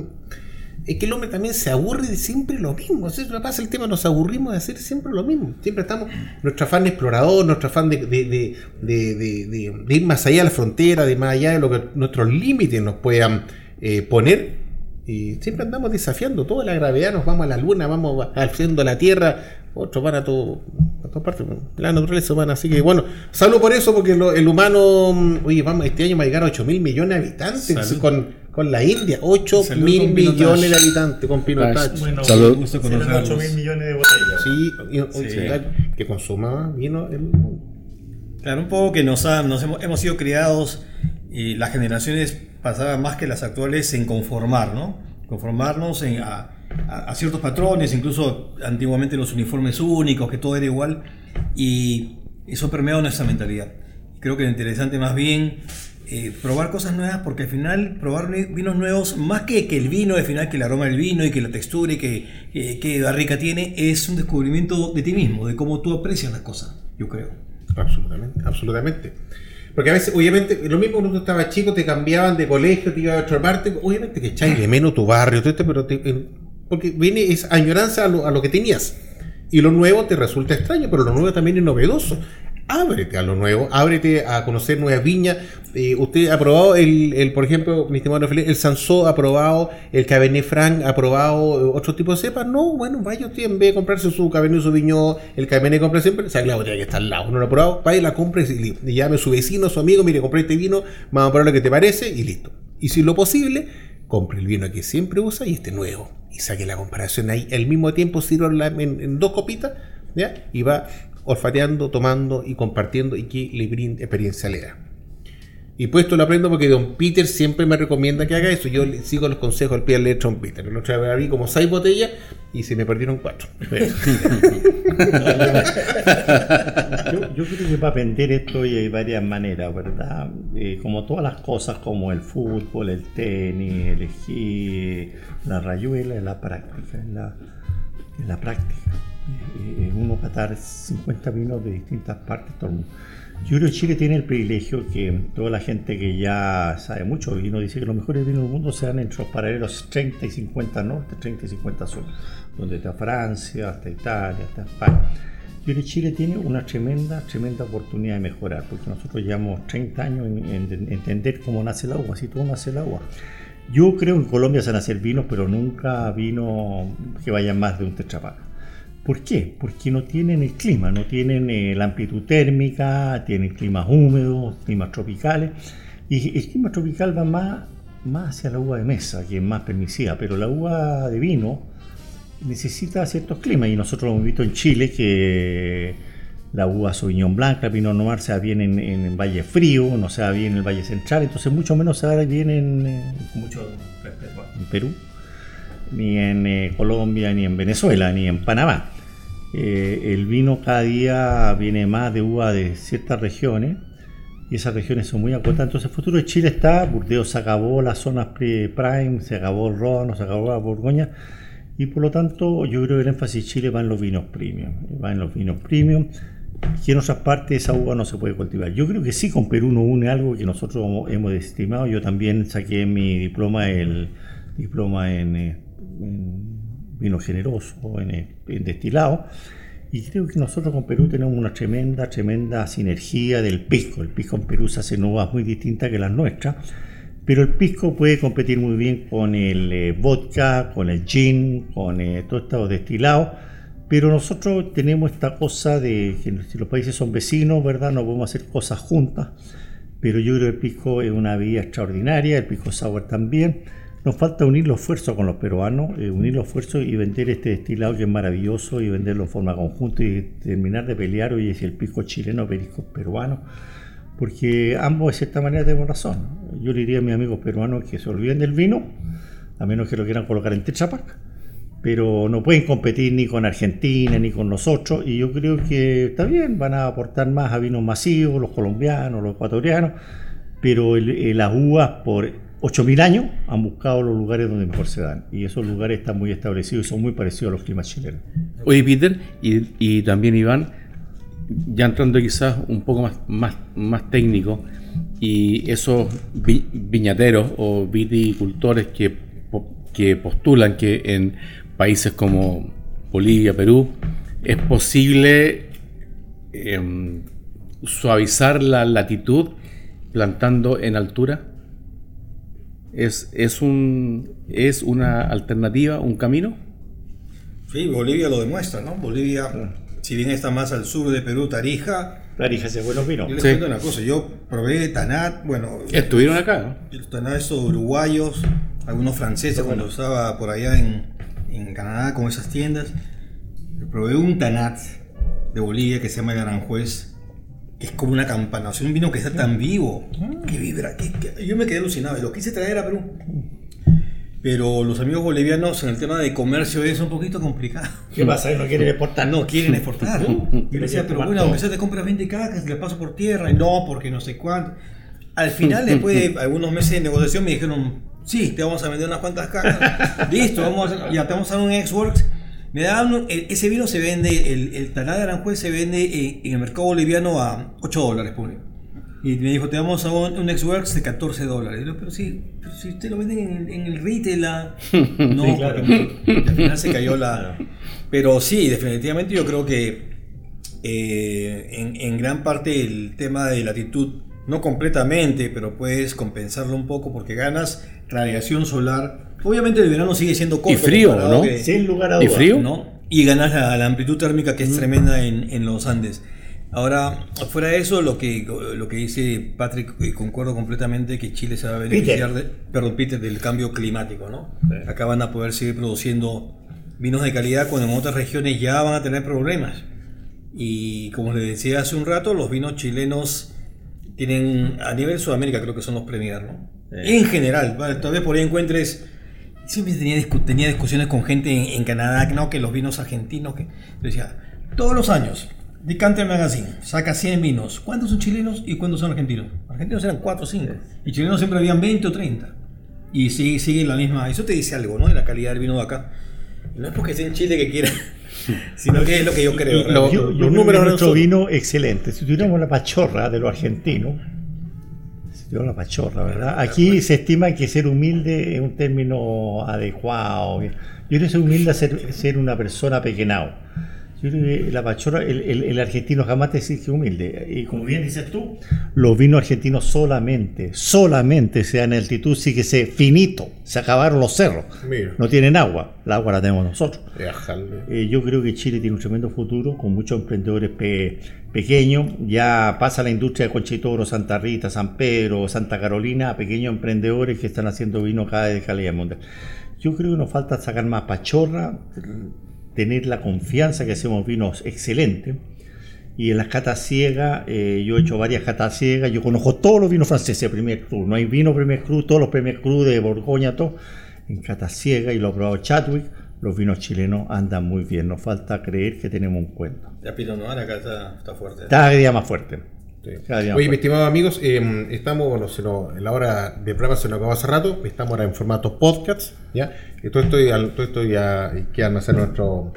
es que el hombre también se aburre de siempre lo mismo. Eso pasa el tema, nos aburrimos de hacer siempre lo mismo. Siempre estamos, nuestro afán explorador, nuestro afán de, de, de, ir más allá de la frontera, de más allá de lo que nuestros límites nos puedan eh, poner. Y siempre andamos desafiando toda la gravedad, nos vamos a la luna, vamos haciendo la tierra, otros van a, todo, a todas partes. La naturaleza humana. Así que bueno, salvo por eso, porque el humano, mm, oye, vamos, este año va a llegar a 8 mil millones de habitantes con, con, la India. 8 mil millones de habitantes con Pinotage. Bueno, Salud. 8 mil millones de botellas. Sí, y, que consuma vino el Claro, un poco que nos, nos hemos, hemos sido criados y las generaciones pasaban más que las actuales en conformar, ¿no? Conformarnos en, a, ciertos patrones, incluso antiguamente los uniformes únicos, que todo era igual, y eso permeado nuestra mentalidad. Creo que lo interesante más bien eh, probar cosas nuevas, porque al final probar vinos nuevos, más que, que el vino, al final que el aroma del vino y que la textura y que, la rica tiene, es un descubrimiento de ti mismo, de cómo tú aprecias las cosas, yo creo. Absolutamente, absolutamente. Porque a veces, obviamente, lo mismo cuando tú estabas chico, te cambiaban de colegio, te ibas a otra parte, obviamente que echáis de menos tu barrio, todo esto, pero te, porque viene es añoranza a lo, a lo que tenías. Y lo nuevo te resulta extraño, pero lo nuevo también es novedoso ábrete a lo nuevo, ábrete a conocer nuevas viñas. Eh, usted ha probado el, el, por ejemplo, mi estimado Felipe, el Sansó ha probado, el Cabernet Franc ha probado eh, otro tipo de cepas. No, bueno, vaya usted en vez de comprarse su Cabernet Sauvignon, el Cabernet compra siempre, o sea, la botella que está al lado, no lo ha probado, vaya la compre y, llame a su vecino, su amigo, mire, compré este vino, vamos a probar lo que te parece y listo. Y si lo posible, compre el vino que siempre usa y este nuevo. Y saque la comparación ahí. Al mismo tiempo sirva en, dos copitas ¿ya? y va olfateando, tomando y compartiendo y que le brinde experiencia lea. Y pues esto lo aprendo porque Don Peter siempre me recomienda que haga eso. Yo sigo los consejos al pie de Don Peter. El otro día como seis botellas y se me perdieron cuatro. yo, creo que para aprender esto hay varias maneras, ¿verdad? Eh, como todas las cosas, como el fútbol, el tenis, el esquí, la rayuela, en la práctica. La, en la práctica. Eh, uno catar 50 vinos de distintas partes todo el mundo. Yo creo que Chile tiene el privilegio que toda la gente que ya sabe mucho vino dice que los mejores vinos del mundo se dan entre los paralelos 30 y 50 norte, 30 y 50 sur, donde está Francia, hasta Italia, hasta España. Yo creo que Chile tiene una tremenda, tremenda oportunidad de mejorar, porque nosotros llevamos 30 años en, en entender cómo nace el agua, si todo nace el agua. Yo creo que en Colombia se van a hacer vinos, pero nunca vino que vayan más de un tetrapack. ¿Por qué? Porque no tienen el clima, no tienen eh, la amplitud térmica, tienen climas húmedos, climas tropicales. Y el clima tropical va más, más hacia la uva de mesa, que es más permisiva, pero la uva de vino necesita ciertos climas. Y nosotros hemos visto en Chile que la uva Sauvignon Blanca, el Pinot Noir se da bien en, en, Valle Frío, no se da bien en el Valle Central, entonces mucho menos se da bien en, mucho en Perú, ni en eh, Colombia, ni en Venezuela, ni en Panamá. Eh, el vino cada día viene más de uva de ciertas regiones y esas regiones son muy acotadas. Entonces, el futuro de Chile está, Burdeos se acabó las zonas prime, se acabó el Ron, se acabó la Borgoña y por lo tanto yo creo que el énfasis de Chile va en los vinos premium, va en los vinos premium que en otras partes esa uva no se puede cultivar. Yo creo que sí con Perú no une algo que nosotros hemos estimado. Yo también saqué mi diploma, el diploma en, eh, vino generoso, en, en, destilado. Y creo que nosotros con Perú tenemos una tremenda, tremenda sinergia del pisco. El pisco en Perú se hace uvas muy distintas que las nuestras. Pero el pisco puede competir muy bien con el eh, vodka, con el gin, con eh, todos estos destilados pero nosotros tenemos esta cosa de que los países son vecinos, ¿verdad? No podemos hacer cosas juntas. Pero yo creo que el pisco es una vía extraordinaria, el pisco sour también. Nos falta unir los esfuerzos con los peruanos, eh, unir los esfuerzos y vender este destilado que es maravilloso y venderlo en forma conjunta y terminar de pelear, oye, si el pisco chileno o pisco peruano. Porque ambos de cierta manera tenemos razón. Yo le diría a mis amigos peruanos que se olviden del vino, a menos que lo quieran colocar en Tetra pero no pueden competir ni con Argentina ni con nosotros y yo creo que está bien, van a aportar más a vinos masivos, los colombianos, los ecuatorianos, pero las uvas por 8.000 años han buscado los lugares donde mejor se dan y esos lugares están muy establecidos y son muy parecidos a los climas chilenos. Oye Peter y, también Iván, ya entrando quizás un poco más, más, más técnico y esos viñateros o viticultores que, que postulan que en países como Bolivia, Perú, es posible em, suavizar la latitud plantando en altura? ¿Es, es, un, ¿Es una alternativa, un camino? Sí, Bolivia lo demuestra, ¿no? Bolivia, si bien está más al sur de Perú, Tarija. Tarija se buenos vinos. Yo les cuento una cosa, yo probé Tanat, bueno. Estuvieron acá. Los Tanat, estos uruguayos, algunos franceses cuando estaba por allá en, en Canadá con esas tiendas. Probé un Tanat de Bolivia que se llama el Aranjuez, que es como una campana, o sea, un vino que está tan vivo, que vibra, que, yo me quedé alucinado y lo quise traer a Perú. Pero los amigos bolivianos en el tema de comercio es un poquito complicado. ¿Qué pasa? ¿No quieren exportar? No, quieren exportar. Yo decía, pero bueno, aunque sea te compras 20 cajas, le paso por tierra. Y no, porque no sé cuánto. Al final, después de algunos meses de negociación, me dijeron, Sí, te vamos a vender unas cuantas cajas. Listo, vamos a, ya te vamos a dar un X-Works. Me daban ese vino se vende, el, el Taná de Aranjuez se vende en, el mercado boliviano a 8 dólares, pone. Y me dijo, te vamos a un, un X-Works de 14 dólares. Y yo, pero sí, pero si usted lo venden en, en el retail, la... no, sí, claro. al final se cayó la... Pero sí, definitivamente yo creo que eh, en, en gran parte el tema de latitud no completamente, pero puedes compensarlo un poco porque ganas radiación solar. Obviamente el verano sigue siendo corto. Y frío, ¿no? Sin lugar a dudas. ¿Y frío? ¿no? Y ganas la, amplitud térmica que es tremenda en, en, los Andes. Ahora, fuera de eso, lo que, lo que dice Patrick, eh, concuerdo completamente que Chile se va a beneficiar, de, perdón, Peter, del cambio climático, ¿no? Acá van a poder seguir produciendo vinos de calidad cuando en otras regiones ya van a tener problemas. Y como les decía hace un rato, los vinos chilenos tienen, a nivel Sudamérica creo que son los premier, ¿no? En general, tal vez por ahí encuentres. Siempre tenía, tenía discusiones con gente en, Canadá, ¿no? que los vinos argentinos, que decía, todos los años, Decanter Magazine saca 100 vinos. ¿Cuántos son chilenos y cuántos son argentinos? Argentinos eran 4 o 5. Y chilenos siempre habían 20 o 30. Y sigue, sigue la misma. Eso te dice algo, ¿no? De la calidad del vino de acá. No es porque esté en Chile que quiera, sino que es lo que yo creo. Lo, yo, yo, números nuestro vino excelente. Si tuviéramos la pachorra de los argentinos, la pachorra, ¿verdad? Aquí se estima que ser humilde es un término adecuado. Yo creo que ser humilde es ser, una persona pequeñao. Yo creo que la pachorra, el, el- el argentino jamás te exige humilde. Y como bien dices tú, los vinos argentinos solamente, solamente se dan en altitud, sí que se finito, se acabaron los cerros. Mira. No tienen agua, el agua la tenemos nosotros. Eh, yo creo que Chile tiene un tremendo futuro con muchos emprendedores pe- pequeños. Ya pasa la industria de Conchitoro, Santa Rita, San Pedro, Santa Carolina a pequeños emprendedores que están haciendo vino cada vez de calidad mundial. Yo creo que nos falta sacar más pachorra, tener la confianza que hacemos vinos excelentes. Y en las catas ciegas, eh, yo he hecho varias catas ciegas, yo conozco todos los vinos franceses Premier Cru, no hay vino Premier Cru, todos los Premier Cru de Borgoña, todo, en catas ciegas y lo ha probado Chadwick, los vinos chilenos andan muy bien, nos falta creer que tenemos un cuento. Ya Pinot Noir acá está, está fuerte. Cada día más fuerte. Sí. Más Oye, mis fuerte. estimados amigos, eh, estamos, bueno, se nos- la hora de programa se nos acabó hace rato, estamos ahora en formato podcast, ¿ya? Y todo esto, ya- todo esto ya queda almacenado en nuestro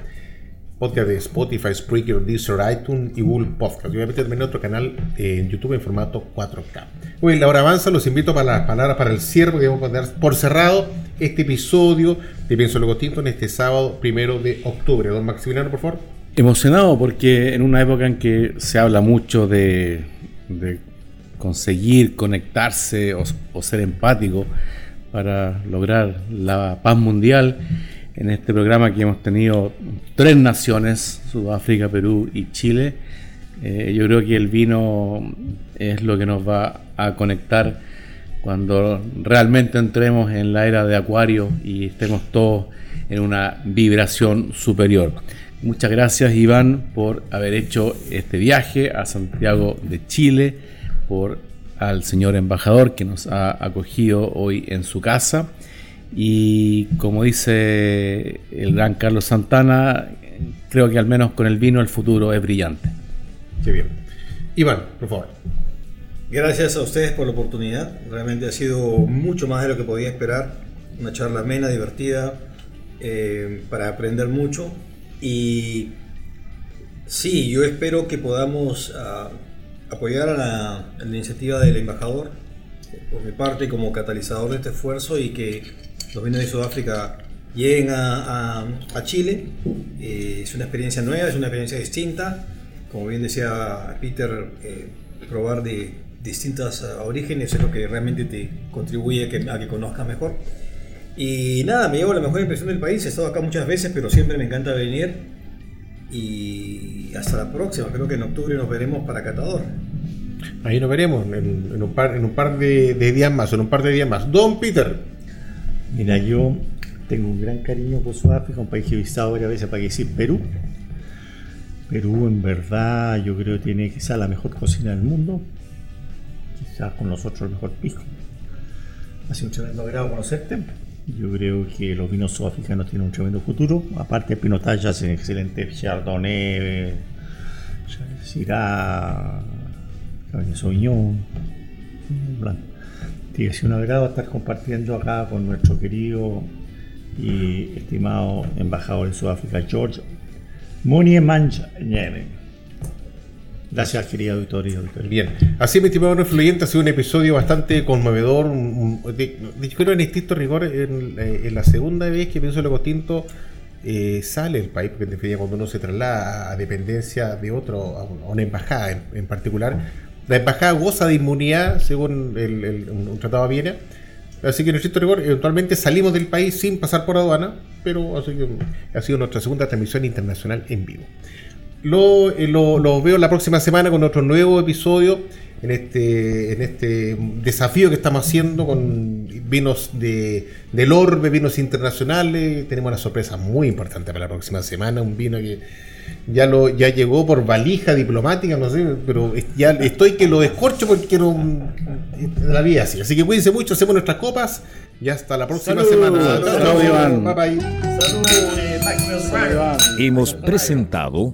podcast de Spotify, Spreaker, Deezer, iTunes y Google Podcast. Y obviamente también otro canal eh, en YouTube en formato 4K. Hoy la hora avanza, los invito para las palabras para el cierre, porque vamos a dar por cerrado este episodio de Pienso Luego Tinto en este sábado primero de octubre. Don Maximiliano, por favor. Emocionado porque en una época en que se habla mucho de, de conseguir conectarse o, o ser empático para lograr la paz mundial, en este programa que hemos tenido tres naciones, Sudáfrica, Perú y Chile, eh, yo creo que el vino es lo que nos va a conectar cuando realmente entremos en la era de Acuario y estemos todos en una vibración superior. Muchas gracias Iván por haber hecho este viaje a Santiago de Chile, por al señor embajador que nos ha acogido hoy en su casa y como dice el gran Carlos Santana, creo que al menos con el vino el futuro es brillante. Qué bien. Iván, por favor. Gracias a ustedes por la oportunidad. Realmente ha sido mucho más de lo que podía esperar. Una charla amena, divertida, eh, para aprender mucho. Y sí, yo espero que podamos ah, apoyar la, iniciativa del embajador, eh, por mi parte, como catalizador de este esfuerzo y que los vinos de Sudáfrica lleguen a, Chile. Eh, es una experiencia nueva, es una experiencia distinta. Como bien decía Peter, eh, probar de distintos ah, orígenes es lo que realmente te contribuye a que conozcas mejor. Y nada, me llevo la mejor impresión del país. He estado acá muchas veces, pero siempre me encanta venir. Y hasta la próxima. Creo que en octubre nos veremos para Catador. Ahí nos veremos en, en un par, en un par de, de días más, en un par de días más. Don Peter. Mira, yo tengo un gran cariño por Sudáfrica, un país que he visitado varias veces para que decir Perú. Perú en verdad yo creo que tiene quizás la mejor cocina del mundo, quizás con nosotros el mejor pisco. Ha sido un tremendo agrado conocerte. Yo creo que los vinos sudafricanos tienen un tremendo futuro. Aparte Pinotage hacen excelente Chardonnay, Syrah, Cabernet Sauvignon, Blanc. Ha sido un agrado estar compartiendo acá con nuestro querido y estimado embajador de Sudáfrica, George Muniemanjene. Gracias, querido auditorio y auditorio. Bien, así mi estimado influyente, ha sido un episodio bastante conmovedor. un- creo en estricto rigor, en, eh, en la segunda vez que pienso Loco Tinto eh, sale el país, porque en definitiva cuando uno se traslada a dependencia de otro, a un- a una embajada en, en particular, la embajada goza de inmunidad según el, el- un tratado de Viena. Así que en estricto rigor, eventualmente salimos del país sin pasar por aduana, pero así que ha sido nuestra segunda transmisión internacional en vivo. Lo, eh, lo- lo veo la próxima semana con otro nuevo episodio en este, en este desafío que estamos haciendo con vinos de, del orbe, vinos internacionales. Tenemos una sorpresa muy importante para la próxima semana, un vino que ya lo ya llegó por valija diplomática, no sé, pero ya estoy que lo descorcho porque no la vida así. Así que cuídense mucho, hacemos nuestras copas y hasta la próxima Salud. semana. Salud, Iván. Bye bye. Hemos presentado